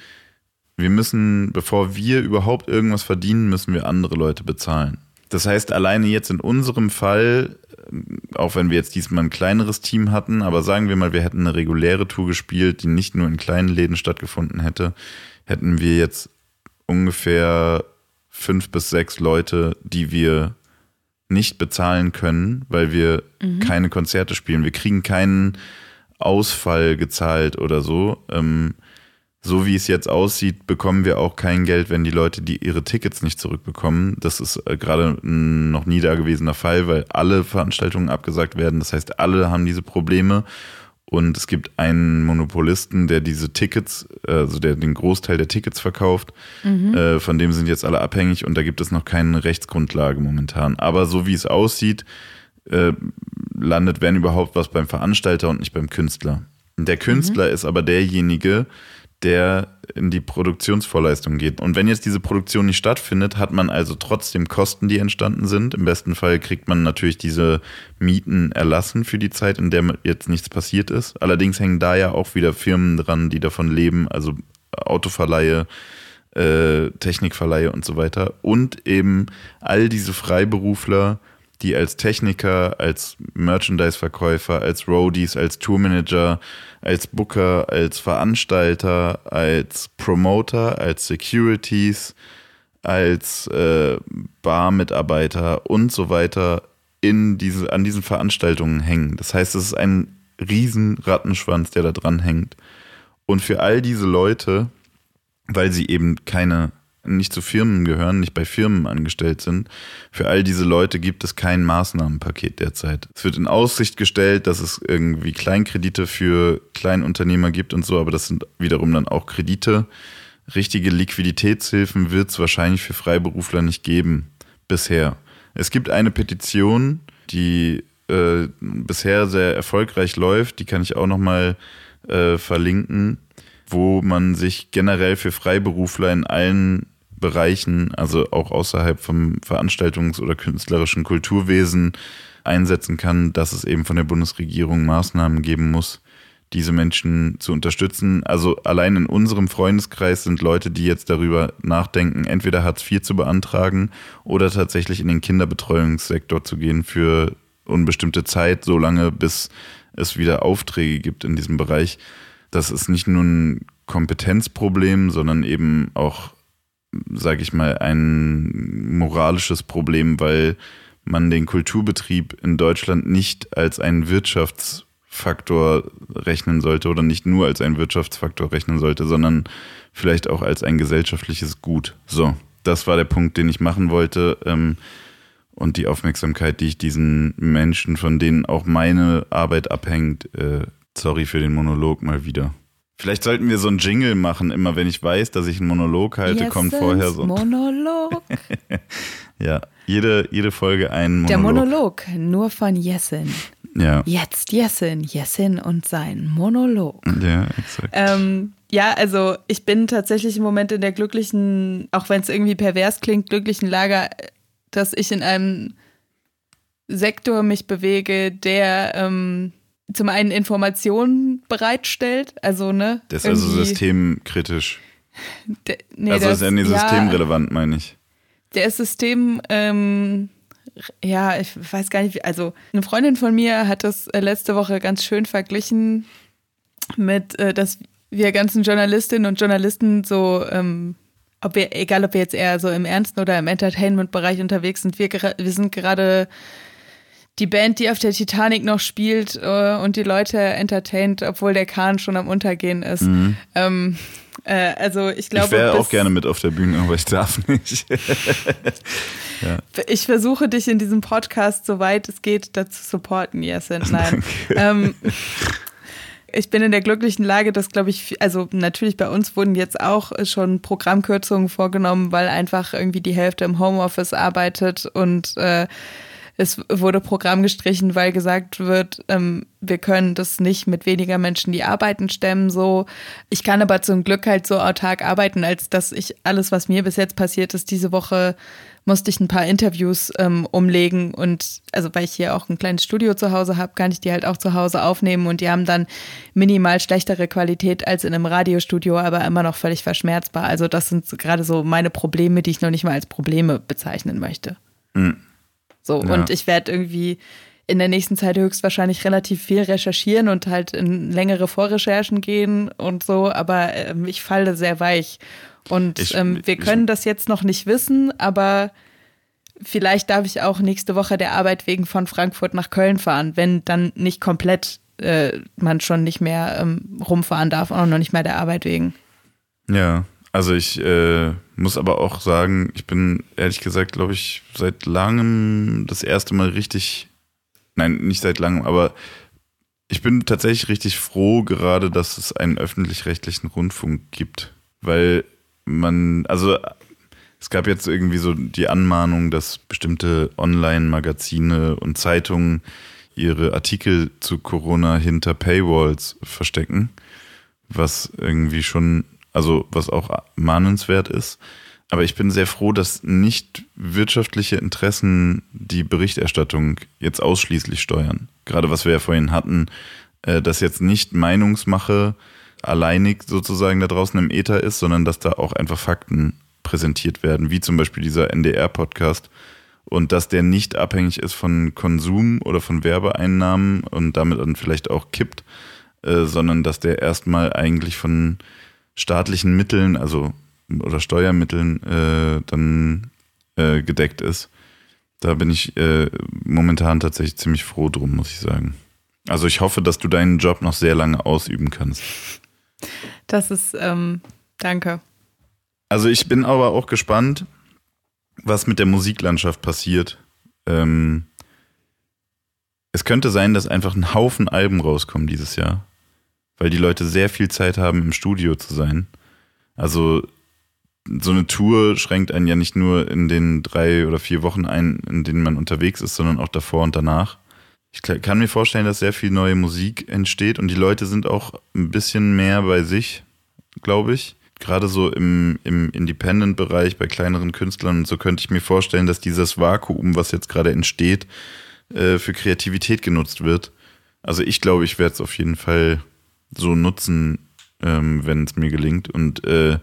wir müssen, bevor wir überhaupt irgendwas verdienen, müssen wir andere Leute bezahlen. Das heißt, alleine jetzt in unserem Fall, auch wenn wir jetzt diesmal ein kleineres Team hatten, aber sagen wir mal, wir hätten eine reguläre Tour gespielt, die nicht nur in kleinen Läden stattgefunden hätte, hätten wir jetzt ungefähr fünf bis sechs Leute, die wir nicht bezahlen können, weil wir mhm. keine Konzerte spielen. Wir kriegen keinen Ausfall gezahlt oder so. Ähm, so wie es jetzt aussieht, bekommen wir auch kein Geld, wenn die Leute die ihre Tickets nicht zurückbekommen. Das ist äh, gerade ein noch nie dagewesener Fall, weil alle Veranstaltungen abgesagt werden. Das heißt, alle haben diese Probleme. Und es gibt einen Monopolisten, der diese Tickets, also der den Großteil der Tickets verkauft. Mhm. Äh, von dem sind jetzt alle abhängig und da gibt es noch keine Rechtsgrundlage momentan. Aber so wie es aussieht, äh, landet, wenn überhaupt, was beim Veranstalter und nicht beim Künstler. Der Künstler mhm. ist aber derjenige, der in die Produktionsvorleistung geht. Und wenn jetzt diese Produktion nicht stattfindet, hat man also trotzdem Kosten, die entstanden sind. Im besten Fall kriegt man natürlich diese Mieten erlassen für die Zeit, in der jetzt nichts passiert ist. Allerdings hängen da ja auch wieder Firmen dran, die davon leben, also Autoverleihe, äh, Technikverleihe und so weiter. Und eben all diese Freiberufler, die als Techniker, als Merchandise-Verkäufer, als Roadies, als Tourmanager, als Booker, als Veranstalter, als Promoter, als Securities, als äh, Barmitarbeiter und so weiter in diese, an diesen Veranstaltungen hängen. Das heißt, es ist ein riesen Rattenschwanz, der da dran hängt. Und für all diese Leute, weil sie eben keine nicht zu Firmen gehören, nicht bei Firmen angestellt sind. Für all diese Leute gibt es kein Maßnahmenpaket derzeit. Es wird in Aussicht gestellt, dass es irgendwie Kleinkredite für Kleinunternehmer gibt und so, aber das sind wiederum dann auch Kredite. Richtige Liquiditätshilfen wird es wahrscheinlich für Freiberufler nicht geben bisher. Es gibt eine Petition, die äh, bisher sehr erfolgreich läuft, die kann ich auch nochmal äh, verlinken, wo man sich generell für Freiberufler in allen Bereichen, also auch außerhalb vom Veranstaltungs- oder künstlerischen Kulturwesen einsetzen kann, dass es eben von der Bundesregierung Maßnahmen geben muss, diese Menschen zu unterstützen. Also allein in unserem Freundeskreis sind Leute, die jetzt darüber nachdenken, entweder Hartz IV zu beantragen oder tatsächlich in den Kinderbetreuungssektor zu gehen für unbestimmte Zeit, solange bis es wieder Aufträge gibt in diesem Bereich. Das ist nicht nur ein Kompetenzproblem, sondern eben auch sage ich mal, ein moralisches Problem, weil man den Kulturbetrieb in Deutschland nicht als einen Wirtschaftsfaktor rechnen sollte oder nicht nur als einen Wirtschaftsfaktor rechnen sollte, sondern vielleicht auch als ein gesellschaftliches Gut. So, das war der Punkt, den ich machen wollte. Ähm, und die Aufmerksamkeit, die ich diesen Menschen, von denen auch meine Arbeit abhängt, äh, sorry für den Monolog mal wieder. Vielleicht sollten wir so einen Jingle machen, immer wenn ich weiß, dass ich einen Monolog halte, Jessens kommt vorher so. Monolog. <laughs> ja, jede, jede Folge ein Monolog. Der Monolog, nur von Jessen. Ja. Jetzt Jessen, Jessen und sein Monolog. Ja, exakt. Ähm, ja, also ich bin tatsächlich im Moment in der glücklichen, auch wenn es irgendwie pervers klingt, glücklichen Lager, dass ich in einem Sektor mich bewege, der ähm, zum einen Informationen bereitstellt, also ne. Das ist also systemkritisch. <laughs> De, nee, also das, ist ja nicht ja, systemrelevant, meine ich. Der ist System, ähm, ja, ich weiß gar nicht, also eine Freundin von mir hat das äh, letzte Woche ganz schön verglichen mit, äh, dass wir ganzen Journalistinnen und Journalisten so, ähm, ob wir, egal ob wir jetzt eher so im Ernsten oder im Entertainment-Bereich unterwegs sind, wir, wir sind gerade die Band, die auf der Titanic noch spielt äh, und die Leute entertaint, obwohl der Kahn schon am Untergehen ist. Mhm. Ähm, äh, also ich glaube. Ich wäre auch gerne mit auf der Bühne, aber ich darf nicht. <laughs> ja. Ich versuche dich in diesem Podcast, soweit es geht, dazu supporten, Jessen. <laughs> Nein. Ähm, ich bin in der glücklichen Lage, dass, glaube ich, also natürlich bei uns wurden jetzt auch schon Programmkürzungen vorgenommen, weil einfach irgendwie die Hälfte im Homeoffice arbeitet und äh, es wurde Programm gestrichen, weil gesagt wird, ähm, wir können das nicht mit weniger Menschen, die arbeiten, stemmen. So, ich kann aber zum Glück halt so autark arbeiten, als dass ich alles, was mir bis jetzt passiert ist, diese Woche musste ich ein paar Interviews ähm, umlegen und also weil ich hier auch ein kleines Studio zu Hause habe, kann ich die halt auch zu Hause aufnehmen und die haben dann minimal schlechtere Qualität als in einem Radiostudio, aber immer noch völlig verschmerzbar. Also das sind gerade so meine Probleme, die ich noch nicht mal als Probleme bezeichnen möchte. Mhm. So, ja. und ich werde irgendwie in der nächsten Zeit höchstwahrscheinlich relativ viel recherchieren und halt in längere Vorrecherchen gehen und so, aber ähm, ich falle sehr weich. Und ich, ähm, wir können ich, das jetzt noch nicht wissen, aber vielleicht darf ich auch nächste Woche der Arbeit wegen von Frankfurt nach Köln fahren, wenn dann nicht komplett äh, man schon nicht mehr ähm, rumfahren darf, auch noch nicht mehr der Arbeit wegen. Ja, also ich äh, muss aber auch sagen, ich bin ehrlich gesagt, glaube ich, seit langem das erste Mal richtig, nein, nicht seit langem, aber ich bin tatsächlich richtig froh gerade, dass es einen öffentlich-rechtlichen Rundfunk gibt, weil man, also es gab jetzt irgendwie so die Anmahnung, dass bestimmte Online-Magazine und Zeitungen ihre Artikel zu Corona hinter Paywalls verstecken, was irgendwie schon also was auch mahnenswert ist. Aber ich bin sehr froh, dass nicht wirtschaftliche Interessen die Berichterstattung jetzt ausschließlich steuern. Gerade was wir ja vorhin hatten, äh, dass jetzt nicht Meinungsmache alleinig sozusagen da draußen im Äther ist, sondern dass da auch einfach Fakten präsentiert werden, wie zum Beispiel dieser NDR-Podcast. Und dass der nicht abhängig ist von Konsum oder von Werbeeinnahmen und damit dann vielleicht auch kippt, äh, sondern dass der erstmal eigentlich von staatlichen Mitteln, also oder Steuermitteln äh, dann äh, gedeckt ist. Da bin ich äh, momentan tatsächlich ziemlich froh drum, muss ich sagen. Also ich hoffe, dass du deinen Job noch sehr lange ausüben kannst. Das ist, ähm, danke. Also ich bin aber auch gespannt, was mit der Musiklandschaft passiert. Ähm, es könnte sein, dass einfach ein Haufen Alben rauskommen dieses Jahr weil die Leute sehr viel Zeit haben, im Studio zu sein. Also so eine Tour schränkt einen ja nicht nur in den drei oder vier Wochen ein, in denen man unterwegs ist, sondern auch davor und danach. Ich kann mir vorstellen, dass sehr viel neue Musik entsteht und die Leute sind auch ein bisschen mehr bei sich, glaube ich. Gerade so im, im Independent-Bereich bei kleineren Künstlern und so könnte ich mir vorstellen, dass dieses Vakuum, was jetzt gerade entsteht, äh, für Kreativität genutzt wird. Also ich glaube, ich werde es auf jeden Fall so nutzen, ähm, wenn es mir gelingt. Und äh,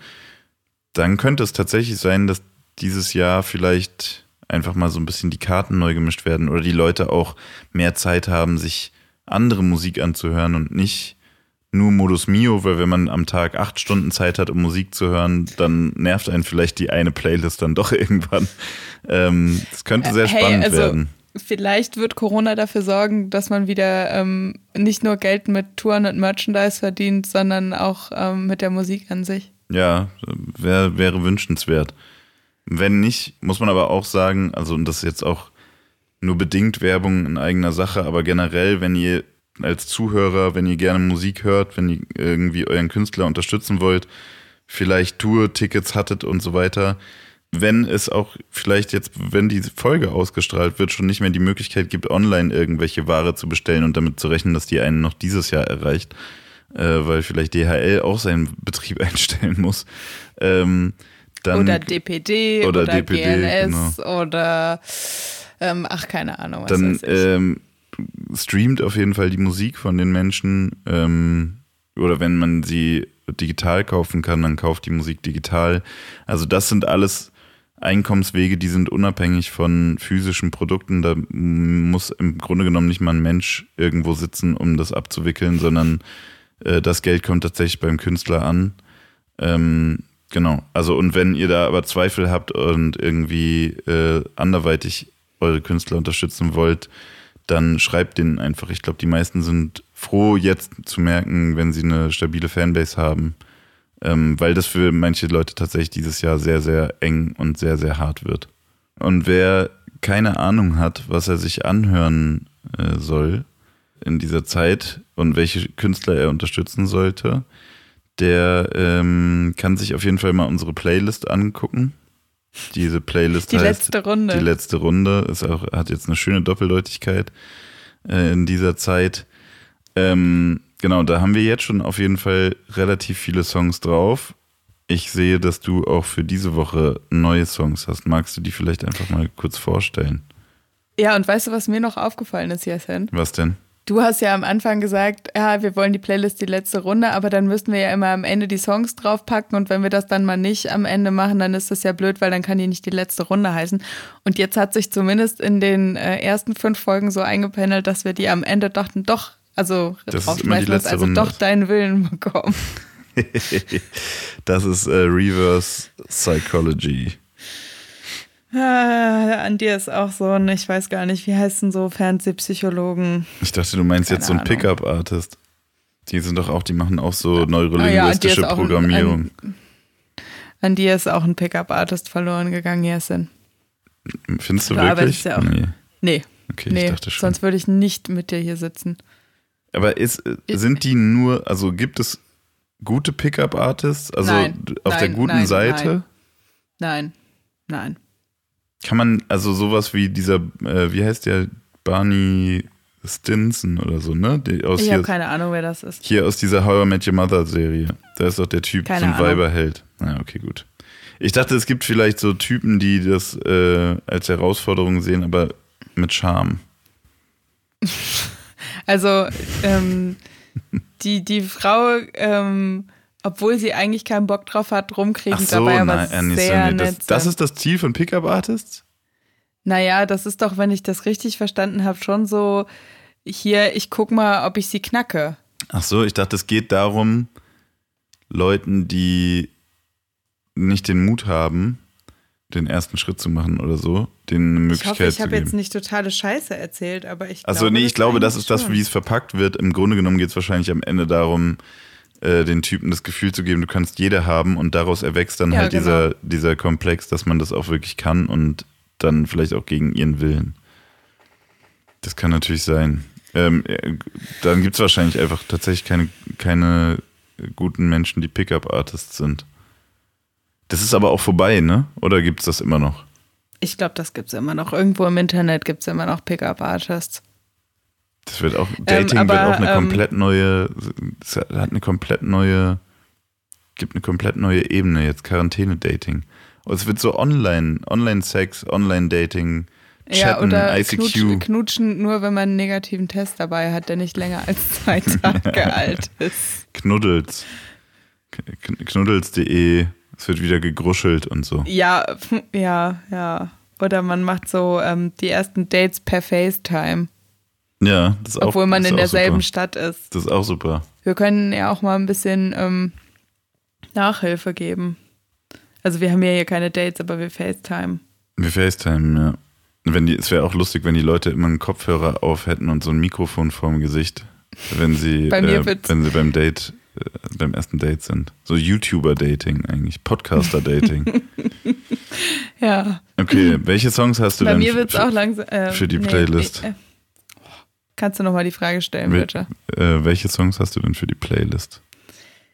dann könnte es tatsächlich sein, dass dieses Jahr vielleicht einfach mal so ein bisschen die Karten neu gemischt werden oder die Leute auch mehr Zeit haben, sich andere Musik anzuhören und nicht nur Modus Mio, weil wenn man am Tag acht Stunden Zeit hat, um Musik zu hören, dann nervt einen vielleicht die eine Playlist dann doch <laughs> irgendwann. Ähm, das könnte sehr hey, spannend also, werden vielleicht wird Corona dafür sorgen, dass man wieder ähm, nicht nur Geld mit Touren und Merchandise verdient, sondern auch ähm, mit der Musik an sich. Ja, wär, wäre wünschenswert. Wenn nicht, muss man aber auch sagen, also und das ist jetzt auch nur bedingt Werbung in eigener Sache, aber generell, wenn ihr als Zuhörer, wenn ihr gerne Musik hört, wenn ihr irgendwie euren Künstler unterstützen wollt, vielleicht Tour-Tickets hattet und so weiter, wenn es auch vielleicht jetzt, wenn die Folge ausgestrahlt wird, schon nicht mehr die Möglichkeit gibt, online irgendwelche Ware zu bestellen und damit zu rechnen, dass die einen noch dieses Jahr erreicht, äh, weil vielleicht DHL auch seinen Betrieb <laughs> einstellen muss. Ähm, dann, oder DPD oder, oder DPD, GLS genau. oder ähm, ach, keine Ahnung. Was dann ähm, streamt auf jeden Fall die Musik von den Menschen ähm, oder wenn man sie digital kaufen kann, dann kauft die Musik digital. Also das sind alles Einkommenswege, die sind unabhängig von physischen Produkten. Da muss im Grunde genommen nicht mal ein Mensch irgendwo sitzen, um das abzuwickeln, sondern äh, das Geld kommt tatsächlich beim Künstler an. Ähm, genau. Also, und wenn ihr da aber Zweifel habt und irgendwie äh, anderweitig eure Künstler unterstützen wollt, dann schreibt denen einfach. Ich glaube, die meisten sind froh, jetzt zu merken, wenn sie eine stabile Fanbase haben ähm, weil das für manche Leute tatsächlich dieses Jahr sehr, sehr eng und sehr, sehr hart wird. Und wer keine Ahnung hat, was er sich anhören äh, soll in dieser Zeit und welche Künstler er unterstützen sollte, der ähm, kann sich auf jeden Fall mal unsere Playlist angucken. Diese Playlist Die heißt letzte Runde. Die letzte Runde. Ist auch, hat jetzt eine schöne Doppeldeutigkeit äh, in dieser Zeit. Ähm, genau, da haben wir jetzt schon auf jeden Fall relativ viele Songs drauf. Ich sehe, dass du auch für diese Woche neue Songs hast. Magst du die vielleicht einfach mal kurz vorstellen? Ja, und weißt du, was mir noch aufgefallen ist, Jasen? Was denn? Du hast ja am Anfang gesagt, ja, wir wollen die Playlist die letzte Runde, aber dann müssten wir ja immer am Ende die Songs draufpacken und wenn wir das dann mal nicht am Ende machen, dann ist das ja blöd, weil dann kann die nicht die letzte Runde heißen. Und jetzt hat sich zumindest in den äh, ersten fünf Folgen so eingependelt, dass wir die am Ende doch, doch also Das ist immer die letzte also Runde. doch deinen Willen bekommen. <laughs> das ist äh, Reverse Psychology. Ah, an dir ist auch so ein, ich weiß gar nicht, wie heißen so Fernsehpsychologen. Ich dachte, du meinst jetzt so ein Keine. Pickup-Artist. Die sind doch auch, die machen auch so Ah ja, neurolinguistische ist auch ein- Programmierung. An dir ist auch ein Pickup-Artist verloren gegangen, Jasin. Findest du arbeitest wirklich? ja auch. Nee. Nee, Okay, ich nee, dachte schon. sonst würde ich nicht mit dir hier sitzen. Aber ist, sind die nur, also gibt es gute Pickup-Artists? Also Nein, auf der nein, guten nein, Seite? nein. Nein. Kann man, also sowas wie dieser, äh, wie heißt der, Barney Stinson oder so, ne? Die aus Ich habe keine Ahnung, wer das ist. hier aus dieser How I Met Your Mother Serie. Da ist doch der Typ Keine so ein Ahnung. Weiberheld. Na, okay, gut. Ich dachte, es gibt vielleicht so Typen, die das äh, als Herausforderung sehen, aber mit Charme. <laughs> Also, ähm, die, die Frau, ähm, obwohl sie eigentlich keinen Bock drauf hat, rumkriegen so, dabei aber nein, nee, sehr sorry, das, nett. das ist das Ziel von Pickup-Artists? Naja, das ist doch, wenn ich das richtig verstanden habe, schon so, hier, ich guck mal, ob ich sie knacke. Ach so, ich dachte, es geht darum, Leuten, die nicht den Mut haben, den ersten Schritt zu machen oder so, denen eine Ich Möglichkeit hoffe, ich habe jetzt nicht totale Scheiße erzählt, aber ich also glaube, nee, ich glaube, das ist das, wie es verpackt wird. Im Grunde genommen geht es wahrscheinlich am Ende darum, äh, den Typen das Gefühl zu geben, du kannst jede haben und daraus erwächst dann Ja, halt genau. dieser, dieser Komplex, dass man das auch wirklich kann und dann vielleicht auch gegen ihren Willen. Das kann natürlich sein. Ähm, äh, dann gibt es wahrscheinlich einfach tatsächlich keine, keine guten Menschen, die Pickup-Artists sind. Das ist aber auch vorbei, ne? Oder gibt es das immer noch? Ich glaube, das gibt es immer noch. Irgendwo im Internet gibt es immer noch Pickup-Artists. Das wird auch, Dating aber, wird auch eine ähm, komplett neue, hat eine komplett neue, gibt eine komplett neue Ebene jetzt, Quarantäne-Dating. Und es wird so online, Online-Sex, Online-Dating, Ja, Chatten, oder ICQ. knutsch, knutschen nur, wenn man einen negativen Test dabei hat, der nicht länger als zwei <laughs> Tage alt ist. Knuddels. Knuddels.de, es wird wieder gegruschelt und so. Ja, ja, ja. Oder man macht so ähm, die ersten Dates per FaceTime, Ja, das ist auch obwohl man in derselben super. Stadt ist. Das ist auch super. Wir können ja auch mal ein bisschen ähm, Nachhilfe geben. Also wir haben ja hier keine Dates, aber wir FaceTime. Wir FaceTime, ja. Wenn die, es wäre auch lustig, wenn die Leute immer einen Kopfhörer auf hätten und so ein Mikrofon vorm Gesicht, wenn sie, Bei äh, wenn sie beim Date, beim ersten Date sind. So YouTuber-Dating eigentlich, Podcaster-Dating. <laughs> Ja, Okay, welche Songs hast du bei denn mir für- wird es auch langsam. Äh, für die Playlist? Äh, äh, kannst du nochmal die Frage stellen, Wel- bitte? äh, welche Songs hast du denn für die Playlist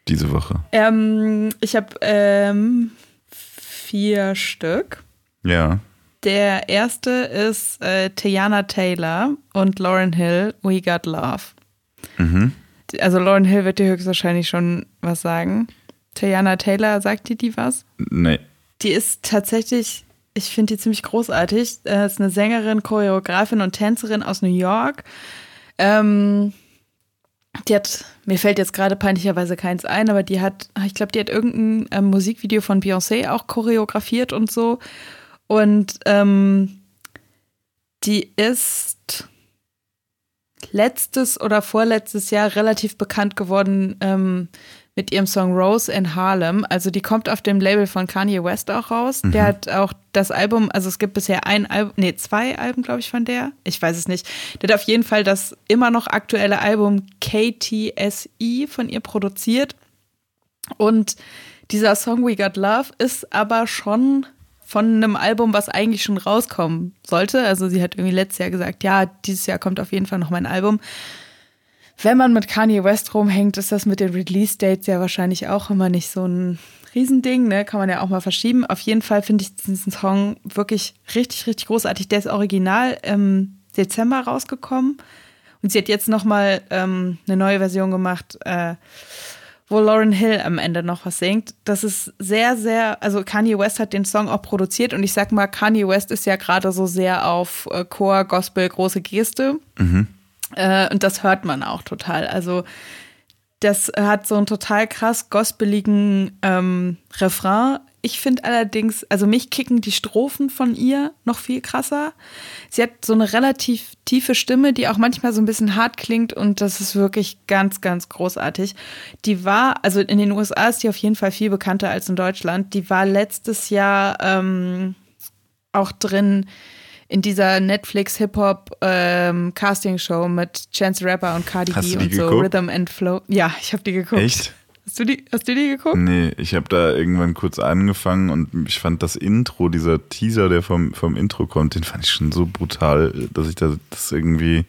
diese Woche? Ähm, ich habe ähm, vier Stück. Ja, Der erste ist äh, Tiana Taylor und Lauren Hill, We Got Love. mhm. Also Lauren Hill wird dir höchstwahrscheinlich schon was sagen. Tiana Taylor, sagt dir die was? nee. Die ist tatsächlich, ich finde die ziemlich großartig. Äh, ist eine Sängerin, Choreografin und Tänzerin aus New York. Ähm, die hat, mir fällt jetzt gerade peinlicherweise keins ein, aber die hat, ich glaube, die hat irgendein ähm, Musikvideo von Beyoncé auch choreografiert und so. Und ähm, die ist letztes oder vorletztes Jahr relativ bekannt geworden ähm, mit ihrem Song Rose in Harlem. Also die kommt auf dem Label von Kanye West auch raus. Der hat auch das Album, also es gibt bisher ein Album, nee, zwei Alben, glaube ich, von der. Ich weiß es nicht. Der hat auf jeden Fall das immer noch aktuelle Album KTSI von ihr produziert. Und dieser Song We Got Love ist aber schon von einem Album, was eigentlich schon rauskommen sollte. Also sie hat irgendwie letztes Jahr gesagt, ja, dieses Jahr kommt auf jeden Fall noch mein Album. wenn man mit Kanye West rumhängt, ist das mit den Release-Dates ja wahrscheinlich auch immer nicht so ein Riesending, ne? Kann man ja auch mal verschieben. Auf jeden Fall finde ich diesen Song wirklich richtig, richtig großartig. Der ist original im Dezember rausgekommen. Und sie hat jetzt nochmal ähm, eine neue Version gemacht, äh, wo Lauren Hill am Ende noch was singt. Das ist sehr, sehr, also Kanye West hat den Song auch produziert und ich sag mal, Kanye West ist ja gerade so sehr auf äh, Chor, Gospel, große Geste. Mhm. Äh, und das hört man auch total. Also das hat so einen total krass gospeligen ähm, Refrain. Ich finde allerdings, also mich kicken die Strophen von ihr noch viel krasser. Sie hat so eine relativ tiefe Stimme, die auch manchmal so ein bisschen hart klingt und das ist wirklich ganz, ganz großartig. Die war, also in den USA ist die auf jeden Fall viel bekannter als in Deutschland. Die war letztes Jahr ähm, auch drin in dieser Netflix Hip-Hop ähm, Casting Show mit Chance Rapper und Cardi B und so geguckt? Rhythm and Flow. Ja, ich habe die geguckt. Echt? Hast du die, hast du die geguckt? Nee, ich habe da irgendwann kurz angefangen und ich fand das Intro, dieser Teaser, der vom, vom Intro kommt, den fand ich schon so brutal, dass ich da, das irgendwie.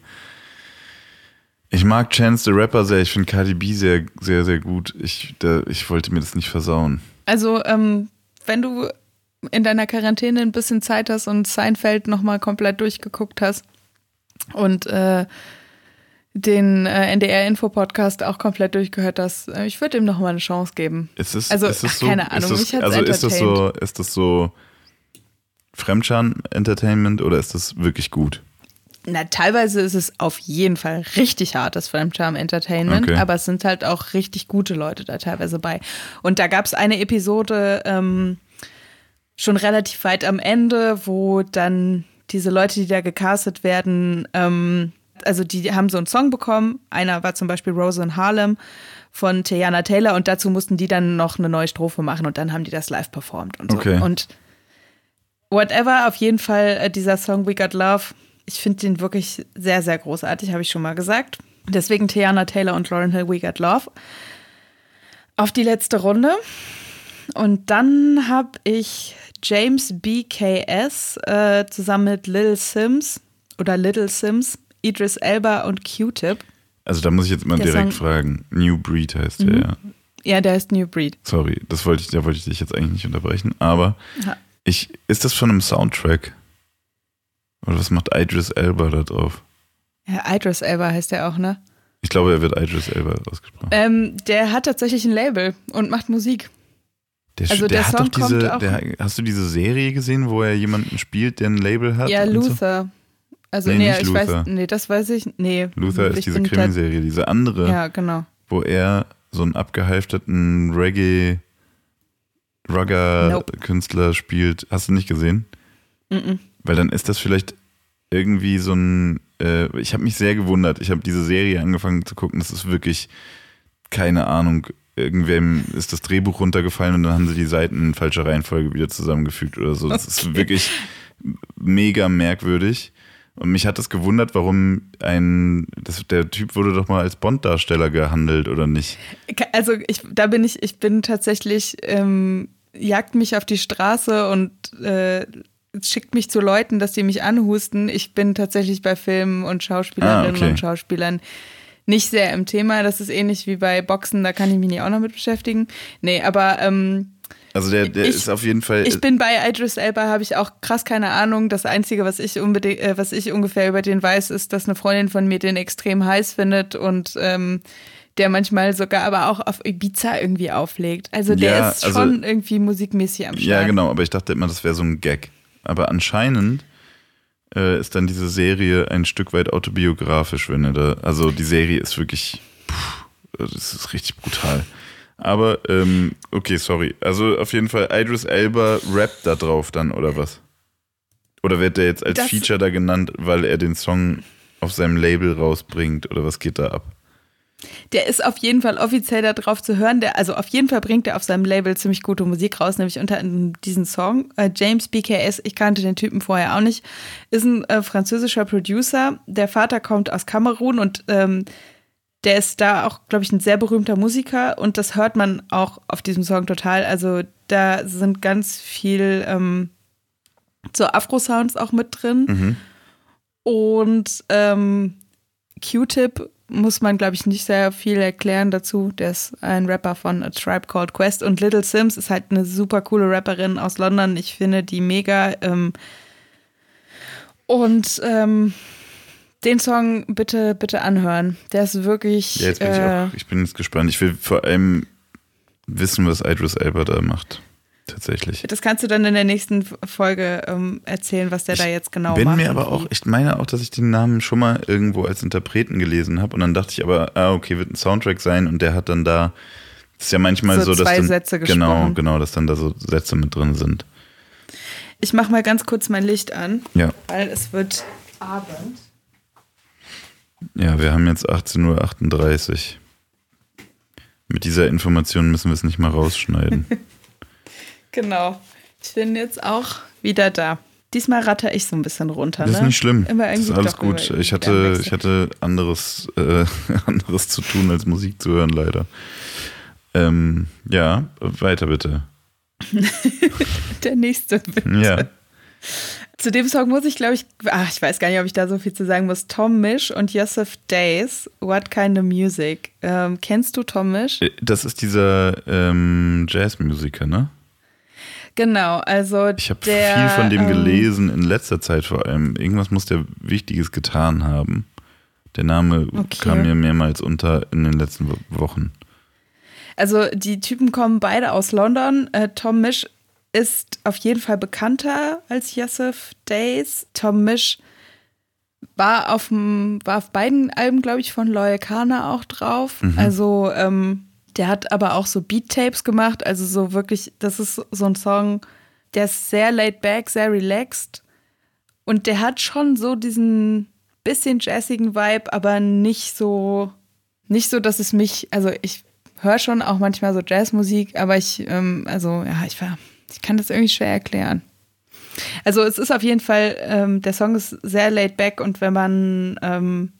Ich mag Chance the Rapper sehr, ich finde Cardi B sehr, sehr, sehr gut. Ich, da, ich wollte mir das nicht versauen. Also, ähm, wenn du in deiner Quarantäne ein bisschen Zeit hast und Seinfeld nochmal komplett durchgeguckt hast und äh, den äh, NDR-Info-Podcast auch komplett durchgehört hast, äh, ich würde ihm nochmal eine Chance geben. Ist es, also, ist es ach, so, keine Ahnung, ist das, also ist das so, ist das so Fremdscham-Entertainment oder ist das wirklich gut? Na, teilweise ist es auf jeden Fall richtig hartes Fremdscham-Entertainment, okay. aber es sind halt auch richtig gute Leute da teilweise bei. Und da gab es eine Episode, ähm, schon relativ weit am Ende, wo dann diese Leute, die da gecastet werden, ähm, also die haben so einen Song bekommen. Einer war zum Beispiel Rose in Harlem von Tiana Taylor und dazu mussten die dann noch eine neue Strophe machen und dann haben die das live performt und so. Okay. Und whatever, auf jeden Fall äh, dieser Song We Got Love, ich finde den wirklich sehr, sehr großartig, habe ich schon mal gesagt. Deswegen Tiana Taylor und Lauren Hill We Got Love. Auf die letzte Runde. Und dann habe ich James BKS äh, zusammen mit Little Sims oder Little Sims, Idris Elba und Q-Tip. Also da muss ich jetzt mal der direkt Song, fragen. New Breed heißt mhm. der, ja. Ja, der heißt New Breed. Sorry, das wollte ich, da wollte ich dich jetzt eigentlich nicht unterbrechen. Aber ich, ist das von einem Soundtrack? Oder was macht Idris Elba da drauf? Ja, Idris Elba heißt der auch, ne? Ich glaube, er wird Idris Elba ausgesprochen. Ähm, der hat tatsächlich ein Label und macht Musik. Der, also der, der hat doch diese, der, hast du diese Serie gesehen, wo er jemanden spielt, der ein Label hat? Ja, Luther. So? Also nee, nee ich Luther. weiß, nee, das weiß ich, nee. Luther ist diese Krimiserie, diese andere. Ja, genau. Wo er so einen abgehalfterten Reggae Rugger nope. Künstler spielt. Hast du nicht gesehen? Mm, -mm. Weil dann ist das vielleicht irgendwie so ein. Äh, ich habe mich sehr gewundert. Ich habe diese Serie angefangen zu gucken. Das ist wirklich keine Ahnung irgendwem ist das Drehbuch runtergefallen und dann haben sie die Seiten in falscher Reihenfolge wieder zusammengefügt oder so. Das okay. ist wirklich mega merkwürdig. Und mich hat das gewundert, warum ein, das, der Typ wurde doch mal als Bond-Darsteller gehandelt, oder nicht? Also ich, da bin ich, ich bin tatsächlich, ähm, jagt mich auf die Straße und äh, schickt mich zu Leuten, dass die mich anhusten. Ich bin tatsächlich bei Filmen und Schauspielerinnen ah, okay. und Schauspielern nicht sehr im Thema. Das ist ähnlich wie bei Boxen, da kann ich mich nicht auch noch mit beschäftigen. Nee, aber ähm, also der, der ich, ist auf jeden Fall. Ich bin bei Idris Elba, habe ich auch krass keine Ahnung. Das Einzige, was ich unbedingt, äh, was ich ungefähr über den weiß, ist, dass eine Freundin von mir den extrem heiß findet und ähm, der manchmal sogar aber auch auf Ibiza irgendwie auflegt. Also der ja, ist also, schon irgendwie musikmäßig am Start. Ja, genau, aber ich dachte immer, das wäre so ein Gag. Aber anscheinend äh, ist dann diese Serie ein Stück weit autobiografisch, wenn er da. Also die Serie ist wirklich. Puh, das ist richtig brutal. Aber, ähm, okay, sorry. Also auf jeden Fall, Idris Elba rappt da drauf dann, oder was? Oder wird der jetzt als das Feature da genannt, weil er den Song auf seinem Label rausbringt? Oder was geht da ab? Der ist auf jeden Fall offiziell da drauf zu hören. Der, also auf jeden Fall bringt er auf seinem Label ziemlich gute Musik raus, nämlich unter diesen Song. Äh, James BKS, ich kannte den Typen vorher auch nicht, ist ein äh, französischer Producer. Der Vater kommt aus Kamerun und ähm, der ist da auch, glaube ich, ein sehr berühmter Musiker und das hört man auch auf diesem Song total. Also da sind ganz viel ähm, so Afro-Sounds auch mit drin. Mhm. Und ähm, Q-Tip muss man, glaube ich, nicht sehr viel erklären dazu. Der ist ein Rapper von A Tribe Called Quest und Little Sims ist halt eine super coole Rapperin aus London. Ich finde die mega. Ähm, und ähm, den Song bitte, bitte anhören. Der ist wirklich. Ja, jetzt bin äh, ich auch, ich bin jetzt gespannt. Ich will vor allem wissen, was Idris Elba da macht. Tatsächlich. Das kannst du dann in der nächsten Folge ähm, erzählen, was der ich da jetzt genau bin macht. Bin mir aber auch, ich meine auch, dass ich den Namen schon mal irgendwo als Interpreten gelesen habe und dann dachte ich aber, ah, okay, wird ein Soundtrack sein und der hat dann da, das ist ja manchmal so, so dass zwei dann, Sätze genau, gesprochen. genau, dass dann da so Sätze mit drin sind. Ich mache mal ganz kurz mein Licht an, ja. weil es wird Abend. Ja, wir haben jetzt 18.38 Uhr. Mit dieser Information müssen wir es nicht mal rausschneiden. <laughs> genau. Ich bin jetzt auch wieder da. Diesmal ratter ich so ein bisschen runter. Das ist ne? nicht schlimm. Immer das ist alles gut. Ich hatte, ich hatte anderes, äh, <laughs> anderes zu tun, als Musik zu hören, leider. Ähm, ja, weiter bitte. <laughs> Der nächste bitte. Ja. Zu dem Song muss ich, glaube ich, ach, ich weiß gar nicht, ob ich da so viel zu sagen muss. Tom Misch und Yosef Days, What Kind of Music? Ähm, kennst du Tom Misch? Das ist dieser ähm, Jazzmusiker, ne? Genau, also Ich habe viel von dem gelesen, in letzter Zeit vor allem. Irgendwas muss der Wichtiges getan haben. Der Name Okay. kam mir mehrmals unter in den letzten Wo- Wochen. Also die Typen kommen beide aus London. Äh, Tom Misch ist auf jeden Fall bekannter als Yosef Days. Tom Misch war auf, dem, war auf beiden Alben, glaube ich, von Loyal Kana auch drauf. Also ähm, der hat aber auch so Beat-Tapes gemacht. Also so wirklich, das ist so ein Song, der ist sehr laid back, sehr relaxed. Und der hat schon so diesen bisschen jazzigen Vibe, aber nicht so, nicht so, dass es mich, also ich höre schon auch manchmal so Jazzmusik, aber ich, ähm, also ja, ich war, ich kann das irgendwie schwer erklären. Also es ist auf jeden Fall, ähm, der Song ist sehr laid back und wenn man ähm,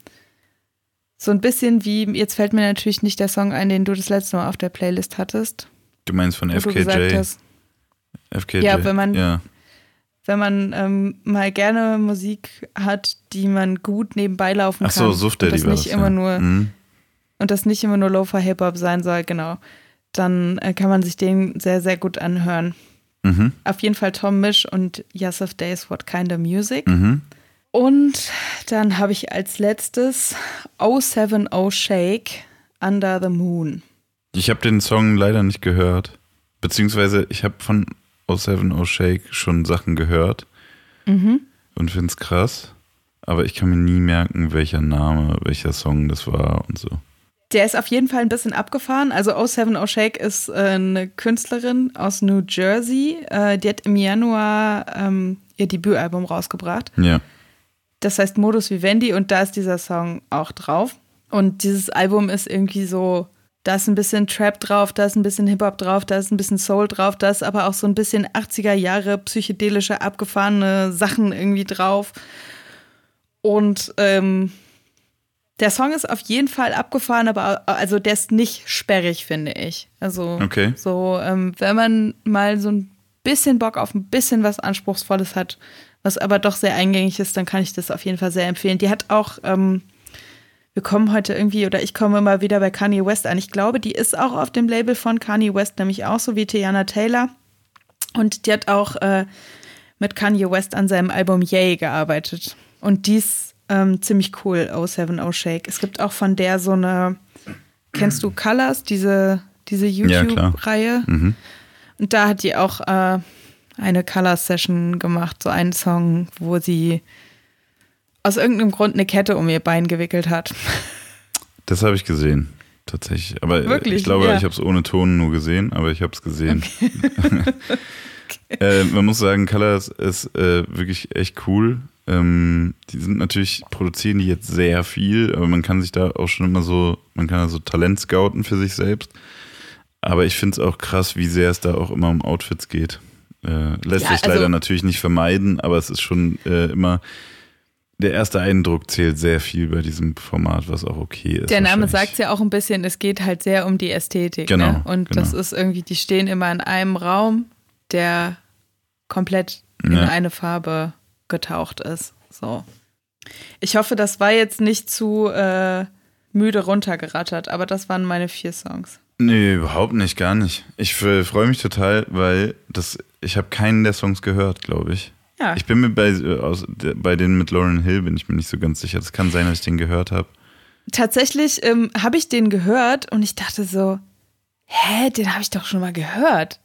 so ein bisschen wie, jetzt fällt mir natürlich nicht der Song ein, den du das letzte Mal auf der Playlist hattest, Du meinst von FKJ? hast, FKJ? Ja, wenn man- Ja, wenn man ähm, mal gerne Musik hat, die man gut nebenbei laufen Ach kann. so, Suft Daddy das war nicht das, immer ja. nur Mhm. und das nicht immer nur Lofa Hip Hop sein soll, genau. Dann äh, kann man sich den sehr sehr gut anhören. Mhm. Auf jeden Fall Tom Misch und Yasef Days What Kind of Music. Mhm. Und dann habe ich als letztes 070 Shake Under the Moon. Ich habe den Song leider nicht gehört. Beziehungsweise ich habe von 070 Shake schon Sachen gehört Mhm. und finde es krass. Aber ich kann mir nie merken, welcher Name, welcher Song das war und so. Der ist auf jeden Fall ein bisschen abgefahren. Also 070 Shake ist äh, eine Künstlerin aus New Jersey. Äh, die hat im Januar ähm, ihr Debütalbum rausgebracht. Ja. Das heißt Modus Vivendi und da ist dieser Song auch drauf. Und dieses Album ist irgendwie so, da ist ein bisschen Trap drauf, da ist ein bisschen Hip-Hop drauf, da ist ein bisschen Soul drauf, da ist aber auch so ein bisschen 80er Jahre psychedelische, abgefahrene Sachen irgendwie drauf. Und ähm, der Song ist auf jeden Fall abgefahren, aber also der ist nicht sperrig, finde ich. Also Okay. so, ähm, wenn man mal so ein bisschen Bock auf ein bisschen was Anspruchsvolles hat, was aber doch sehr eingängig ist, dann kann ich das auf jeden Fall sehr empfehlen. Die hat auch, ähm, wir kommen heute irgendwie, oder ich komme immer wieder bei Kanye West an. Ich glaube, die ist auch auf dem Label von Kanye West, nämlich auch so wie Tiana Taylor. Und die hat auch äh, mit Kanye West an seinem Album Yay gearbeitet. Und die ist ähm, ziemlich cool, 070 Shake. Es gibt auch von der so eine, kennst du Colors, diese, diese Ja. YouTube-Reihe? Mhm. Und da hat die auch äh, eine Color-Session gemacht, so einen Song, wo sie aus irgendeinem Grund eine Kette um ihr Bein gewickelt hat. <laughs> Das habe ich gesehen, tatsächlich. Aber äh, Wirklich? ich glaube, Ja. ich habe es ohne Ton nur gesehen, aber ich habe es gesehen. <laughs> <laughs> äh, man muss sagen, Colors ist äh, wirklich echt cool. Ähm, die sind natürlich, produzieren die jetzt sehr viel, aber man kann sich da auch schon immer so, man kann da so Talent scouten für sich selbst. Aber ich finde es auch krass, wie sehr es da auch immer um Outfits geht. Äh, lässt Ja, sich also- leider natürlich nicht vermeiden, aber es ist schon äh, immer, der erste Eindruck zählt sehr viel bei diesem Format, was auch okay ist. Der Name sagt es ja auch ein bisschen, es geht halt sehr um die Ästhetik. Genau, Ne? Und genau. das ist irgendwie, die stehen immer in einem Raum, der komplett in Ja. eine Farbe getaucht ist. So. Ich hoffe, das war jetzt nicht zu, äh, müde runtergerattert, aber das waren meine vier Songs. Nee, überhaupt nicht, gar nicht. Ich freue mich total, weil das, ich habe keinen der Songs gehört, glaube ich. Ja. Ich bin mir bei, äh, aus, bei denen mit Lauren Hill bin ich mir nicht so ganz sicher. Es kann sein, dass ich den gehört habe. Tatsächlich ähm, habe ich den gehört und ich dachte so, hä, den habe ich doch schon mal gehört.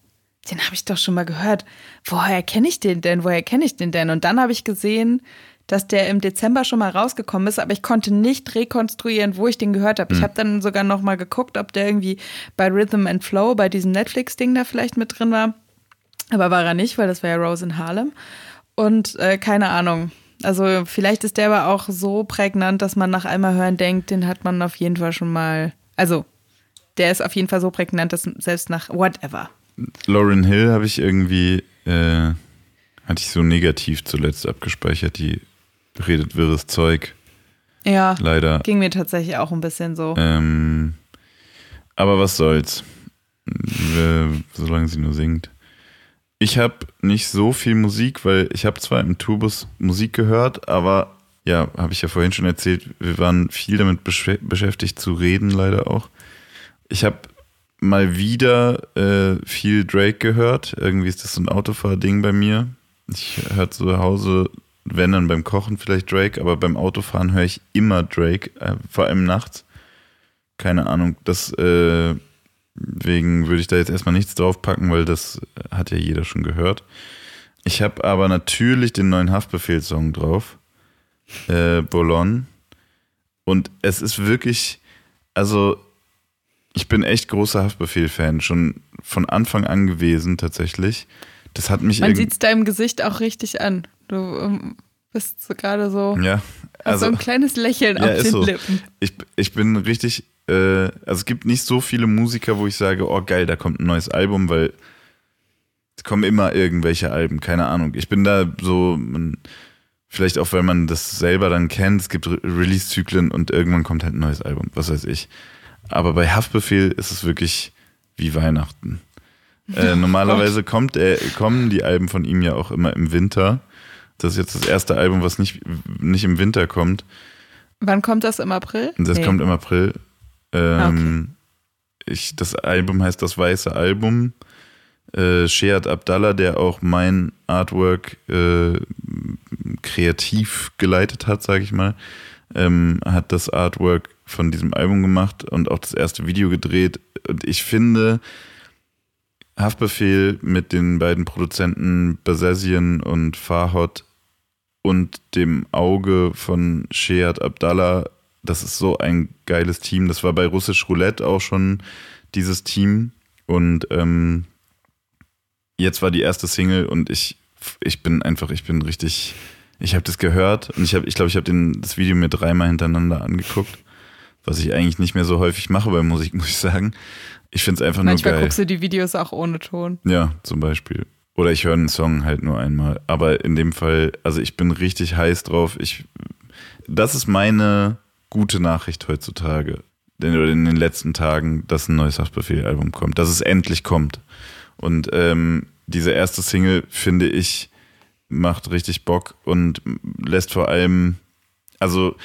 Den habe ich doch schon mal gehört. Woher kenne ich den denn? Woher kenne ich den denn? Und dann habe ich gesehen, dass der im Dezember schon mal rausgekommen ist, aber ich konnte nicht rekonstruieren, wo ich den gehört habe. Mhm. Ich hm. habe dann sogar noch mal geguckt, ob der irgendwie bei Rhythm and Flow, bei diesem Netflix-Ding da vielleicht mit drin war. Aber war er nicht, weil das war ja Rose in Harlem. Und äh, keine Ahnung. Also vielleicht ist der aber auch so prägnant, dass man nach einmal hören denkt, den hat man auf jeden Fall schon mal. Also der ist auf jeden Fall so prägnant, dass selbst nach whatever. Lauren Hill habe ich irgendwie, äh, hatte ich so negativ zuletzt abgespeichert, die redet wirres Zeug. Ja. Leider. Ging mir tatsächlich auch ein bisschen so. Ähm, aber was soll's. Äh, solange sie nur singt. Ich habe nicht so viel Musik, weil ich habe zwar im Tourbus Musik gehört, aber ja, habe ich ja vorhin schon erzählt, wir waren viel damit besch beschäftigt zu reden, leider auch. Ich habe mal wieder äh, viel Drake gehört. Irgendwie ist das so ein Autofahrding bei mir. Ich höre zu Hause, wenn dann beim Kochen vielleicht Drake, aber beim Autofahren höre ich immer Drake, äh, vor allem nachts. Keine Ahnung, das äh, Deswegen würde ich da jetzt erstmal nichts draufpacken, weil das hat ja jeder schon gehört. Ich habe aber natürlich den neuen Haftbefehlssong drauf. Äh, Bolon. Und es ist wirklich, also ich bin echt großer Haftbefehl-Fan, schon von Anfang an gewesen tatsächlich. Das hat mich. Man sieht es deinem Gesicht auch richtig an. Du ähm, bist so gerade so. Ja. Also, so ein kleines Lächeln ja, auf den so. Lippen. Ich, ich bin richtig äh, also es gibt nicht so viele Musiker, wo ich sage, oh geil, da kommt ein neues Album, weil es kommen immer irgendwelche Alben, keine Ahnung. Ich bin da so, man, vielleicht auch, weil man das selber dann kennt, es gibt Re Release-Zyklen und irgendwann kommt halt ein neues Album, was weiß ich. Aber bei Haftbefehl ist es wirklich wie Weihnachten. Äh, oh normalerweise kommt er, kommen die Alben von ihm ja auch immer im Winter. Das ist jetzt das erste Album, was nicht, nicht im Winter kommt. Wann kommt das im April? Das nee. kommt im April. Ähm, okay. ich, das Album heißt Das Weiße Album. Äh, Shead Abdallah, der auch mein Artwork äh, kreativ geleitet hat, sage ich mal, ähm, hat das Artwork von diesem Album gemacht und auch das erste Video gedreht. Und ich finde, Haftbefehl mit den beiden Produzenten Basazian und Fahot und dem Auge von Shead Abdallah das ist so ein geiles Team. Das war bei Russisch Roulette auch schon dieses Team. Und ähm, jetzt war die erste Single und ich, ich bin einfach, ich bin richtig, ich habe das gehört und ich habe, ich glaube, ich habe das Video mir dreimal hintereinander angeguckt, was ich eigentlich nicht mehr so häufig mache bei Musik, <laughs> muss ich sagen. Ich finde es einfach Manchmal nur geil. Manchmal guckst du die Videos auch ohne Ton. Ja, zum Beispiel. Oder ich höre einen Song halt nur einmal. Aber in dem Fall, also ich bin richtig heiß drauf. Ich, das ist meine gute Nachricht heutzutage, denn in den letzten Tagen, dass ein neues Haftbefehl-Album kommt, dass es endlich kommt. Und ähm, diese erste Single, finde ich, macht richtig Bock und lässt vor allem, also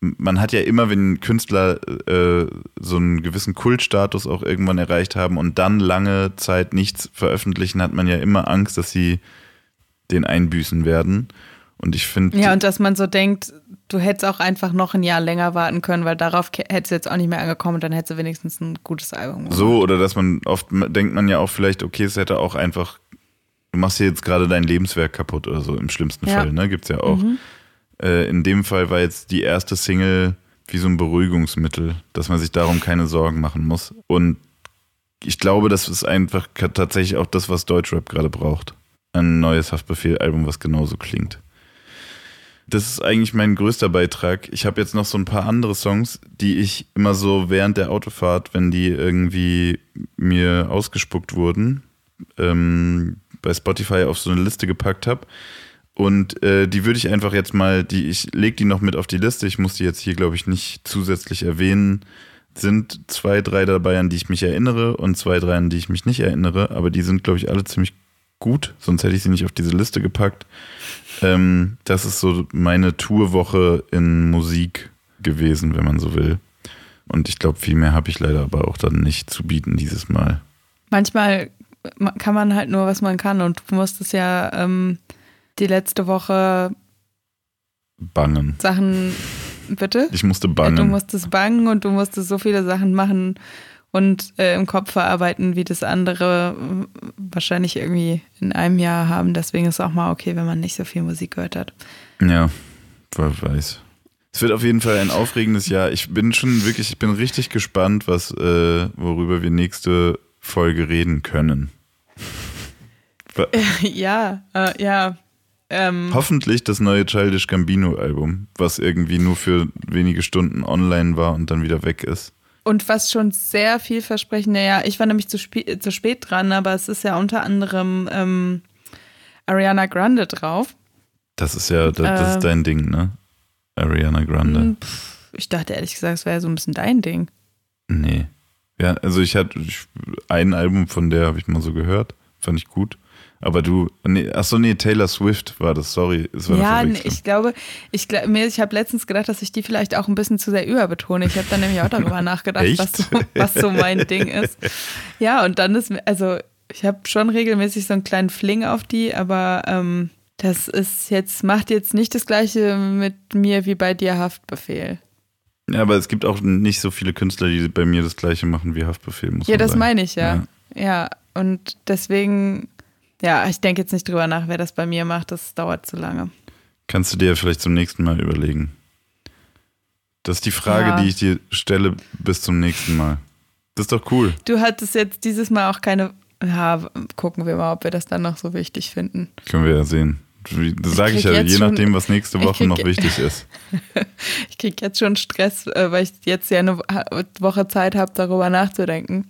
man hat ja immer, wenn Künstler äh, so einen gewissen Kultstatus auch irgendwann erreicht haben und dann lange Zeit nichts veröffentlichen, hat man ja immer Angst, dass sie den einbüßen werden. Und ich finde. Ja, und dass man so denkt, du hättest auch einfach noch ein Jahr länger warten können, weil darauf hättest du jetzt auch nicht mehr angekommen und dann hättest du wenigstens ein gutes Album gemacht. So, oder dass man oft denkt man ja auch vielleicht, okay, es hätte auch einfach, du machst hier jetzt gerade dein Lebenswerk kaputt oder so, im schlimmsten ja. Fall, ne? Gibt's ja auch. Mhm. Äh, in dem Fall war jetzt die erste Single wie so ein Beruhigungsmittel, dass man sich darum keine Sorgen machen muss. Und ich glaube, das ist einfach tatsächlich auch das, was Deutschrap gerade braucht. Ein neues Haftbefehl-Album, was genauso klingt. Das ist eigentlich mein größter Beitrag. Ich habe jetzt noch so ein paar andere Songs, die ich immer so während der Autofahrt, wenn die irgendwie mir ausgespuckt wurden, ähm, bei Spotify auf so eine Liste gepackt habe. Und äh, die würde ich einfach jetzt mal, die ich leg die noch mit auf die Liste. Ich muss die jetzt hier, glaube ich, nicht zusätzlich erwähnen. Sind zwei, drei dabei, an die ich mich erinnere und zwei, drei, an die ich mich nicht erinnere. Aber die sind, glaube ich, alle ziemlich gut. Sonst hätte ich sie nicht auf diese Liste gepackt. Ähm, das ist so meine Tourwoche in Musik gewesen, wenn man so will. Und ich glaube, viel mehr habe ich leider aber auch dann nicht zu bieten dieses Mal. Manchmal kann man halt nur, was man kann. Und du musstest ja ähm, die letzte Woche bangen. Sachen, bitte? Ich musste bangen. Du musstest bangen und du musstest so viele Sachen machen und äh, im Kopf verarbeiten, wie das andere wahrscheinlich irgendwie in einem Jahr haben. Deswegen ist es auch mal okay, wenn man nicht so viel Musik gehört hat. Ja, wer weiß. Es wird auf jeden Fall ein aufregendes Jahr. Ich bin schon wirklich, ich bin richtig gespannt, was, äh, worüber wir nächste Folge reden können. Ja, äh, ja. Ähm, Hoffentlich das neue Childish Gambino Album, was irgendwie nur für wenige Stunden online war und dann wieder weg ist. Und was schon sehr vielversprechend, ja, ich war nämlich zu, zu spät dran, aber es ist ja unter anderem ähm, Ariana Grande drauf. Das ist ja, das, das ist äh, dein Ding, ne? Ariana Grande. Hm, ich dachte ehrlich gesagt, es wäre so ein bisschen dein Ding. Nee. Ja, also ich hatte ein Album von der habe ich mal so gehört, fand ich gut. Aber du, nee, achso, nee, Taylor Swift war das, sorry. Das war ja, nee, ich glaube, ich, ich habe letztens gedacht, dass ich die vielleicht auch ein bisschen zu sehr überbetone. Ich habe dann nämlich auch darüber <laughs> nachgedacht, was so, was so mein Ding ist. Ja, und dann ist, also ich habe schon regelmäßig so einen kleinen Fling auf die, aber ähm, das ist jetzt, macht jetzt nicht das gleiche mit mir wie bei dir Haftbefehl. Ja, aber es gibt auch nicht so viele Künstler, die bei mir das gleiche machen wie Haftbefehl. Muss ja, das sagen. meine ich ja. ja. Ja, und deswegen, ja, ich denke jetzt nicht drüber nach, wer das bei mir macht. Das dauert zu lange. Kannst du dir vielleicht zum nächsten Mal überlegen. Das ist die Frage, ja. die ich dir stelle bis zum nächsten Mal. Das ist doch cool. Du hattest jetzt dieses Mal auch keine. Ja, gucken wir mal, ob wir das dann noch so wichtig finden. Können wir ja sehen. Das sage ich, ich ja, je nachdem, was nächste Woche noch wichtig ist. <laughs> ich kriege jetzt schon Stress, äh, weil ich jetzt ja eine Woche Zeit habe, darüber nachzudenken.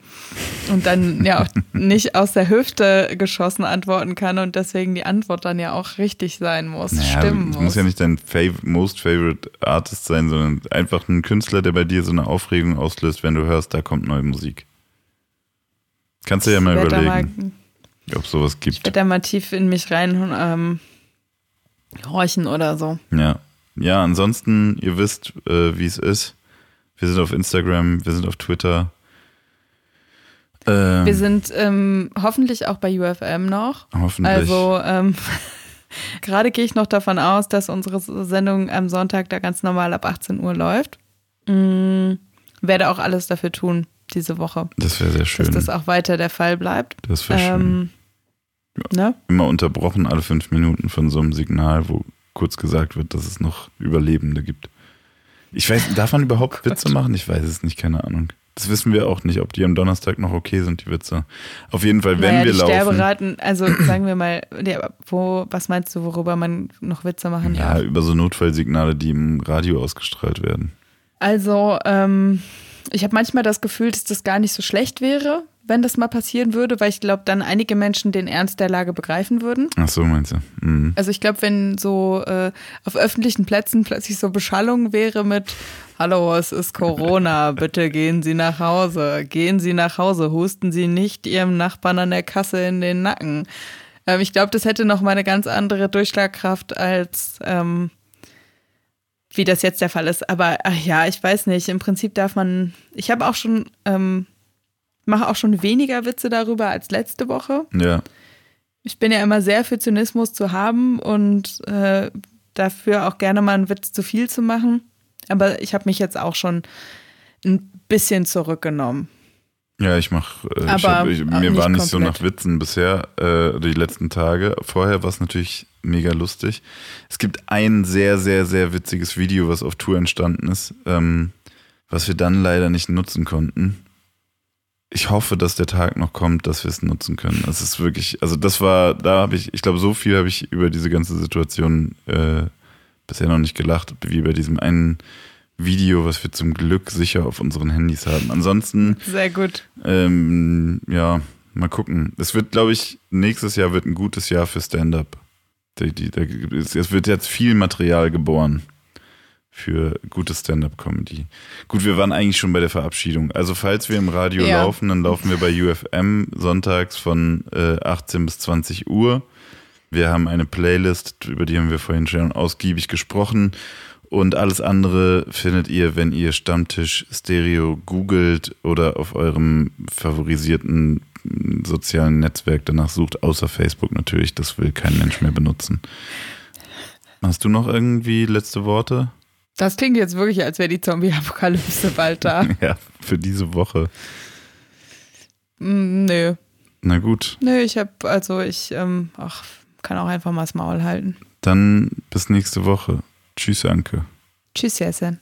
Und dann ja auch <laughs> nicht aus der Hüfte geschossen antworten kann und deswegen die Antwort dann ja auch richtig sein muss, naja, stimmen muss. muss ja nicht dein fav most favorite Artist sein, sondern einfach ein Künstler, der bei dir so eine Aufregung auslöst, wenn du hörst, da kommt neue Musik. Kannst du ja mal überlegen, ob es sowas gibt. Ich werde da mal tief in mich rein ähm, horchen oder so. Ja. Ja, ansonsten, ihr wisst, äh, wie es ist. Wir sind auf Instagram, wir sind auf Twitter. Ähm, wir sind ähm, hoffentlich auch bei UFM noch. Hoffentlich. Also ähm, <laughs> gerade gehe ich noch davon aus, dass unsere Sendung am Sonntag da ganz normal ab 18 Uhr läuft. Mhm. Werde auch alles dafür tun diese Woche. Das wäre sehr schön. Dass das auch weiter der Fall bleibt. Das wäre schön. Ähm, Ne? Immer unterbrochen alle fünf Minuten von so einem Signal, wo kurz gesagt wird, dass es noch Überlebende gibt. Ich weiß, darf man überhaupt oh Witze machen? Ich weiß es nicht, keine Ahnung. Das wissen wir auch nicht, ob die am Donnerstag noch okay sind, die Witze. Auf jeden Fall, wenn naja, wir die laufen. Sterberaten, also sagen wir mal, wo, was meinst du, worüber man noch Witze machen ja, darf? Ja, über so Notfallsignale, die im Radio ausgestrahlt werden. Also, ähm, ich habe manchmal das Gefühl, dass das gar nicht so schlecht wäre, wenn das mal passieren würde, weil ich glaube, dann einige Menschen den Ernst der Lage begreifen würden. Ach so, meinst du? Mhm. Also ich glaube, wenn so äh, auf öffentlichen Plätzen plötzlich so Beschallung wäre mit Hallo, es ist Corona, <laughs> bitte gehen Sie nach Hause, gehen Sie nach Hause, husten Sie nicht Ihrem Nachbarn an der Kasse in den Nacken. Ähm, ich glaube, das hätte noch mal eine ganz andere Durchschlagkraft als ähm, wie das jetzt der Fall ist. Aber ach ja, ich weiß nicht. Im Prinzip darf man. Ich habe auch schon ähm, mache auch schon weniger Witze darüber als letzte Woche. Ja. Ich bin ja immer sehr für Zynismus zu haben und äh, dafür auch gerne mal einen Witz zu viel zu machen. Aber ich habe mich jetzt auch schon ein bisschen zurückgenommen. Ja, ich mache, äh, ich hab, ich, mir war nicht komplett. so nach Witzen bisher äh, die letzten Tage. Vorher war es natürlich mega lustig. Es gibt ein sehr, sehr, sehr witziges Video, was auf Tour entstanden ist, ähm, was wir dann leider nicht nutzen konnten ich hoffe, dass der Tag noch kommt, dass wir es nutzen können. Es ist wirklich, also das war, da habe ich, ich glaube, so viel habe ich über diese ganze Situation äh, bisher noch nicht gelacht, wie bei diesem einen Video, was wir zum Glück sicher auf unseren Handys haben. Ansonsten. Sehr gut. Ähm, ja, mal gucken. Es wird, glaube ich, nächstes Jahr wird ein gutes Jahr für Stand-up. Es wird jetzt viel Material geboren für gute Stand-up-Comedy. Gut, wir waren eigentlich schon bei der Verabschiedung. Also falls wir im Radio ja. laufen, dann laufen wir bei UFM sonntags von äh, 18 bis 20 Uhr. Wir haben eine Playlist, über die haben wir vorhin schon ausgiebig gesprochen. Und alles andere findet ihr, wenn ihr Stammtisch Stereo googelt oder auf eurem favorisierten sozialen Netzwerk danach sucht, außer Facebook natürlich. Das will kein Mensch mehr benutzen. Hast du noch irgendwie letzte Worte? Das klingt jetzt wirklich, als wäre die Zombie-Apokalypse bald da. <laughs> ja, für diese Woche. Mm, nö. Na gut. Nö, ich habe, also ich, ähm, ach, kann auch einfach mal das Maul halten. Dann bis nächste Woche. Tschüss, Anke. Tschüss, Jessen.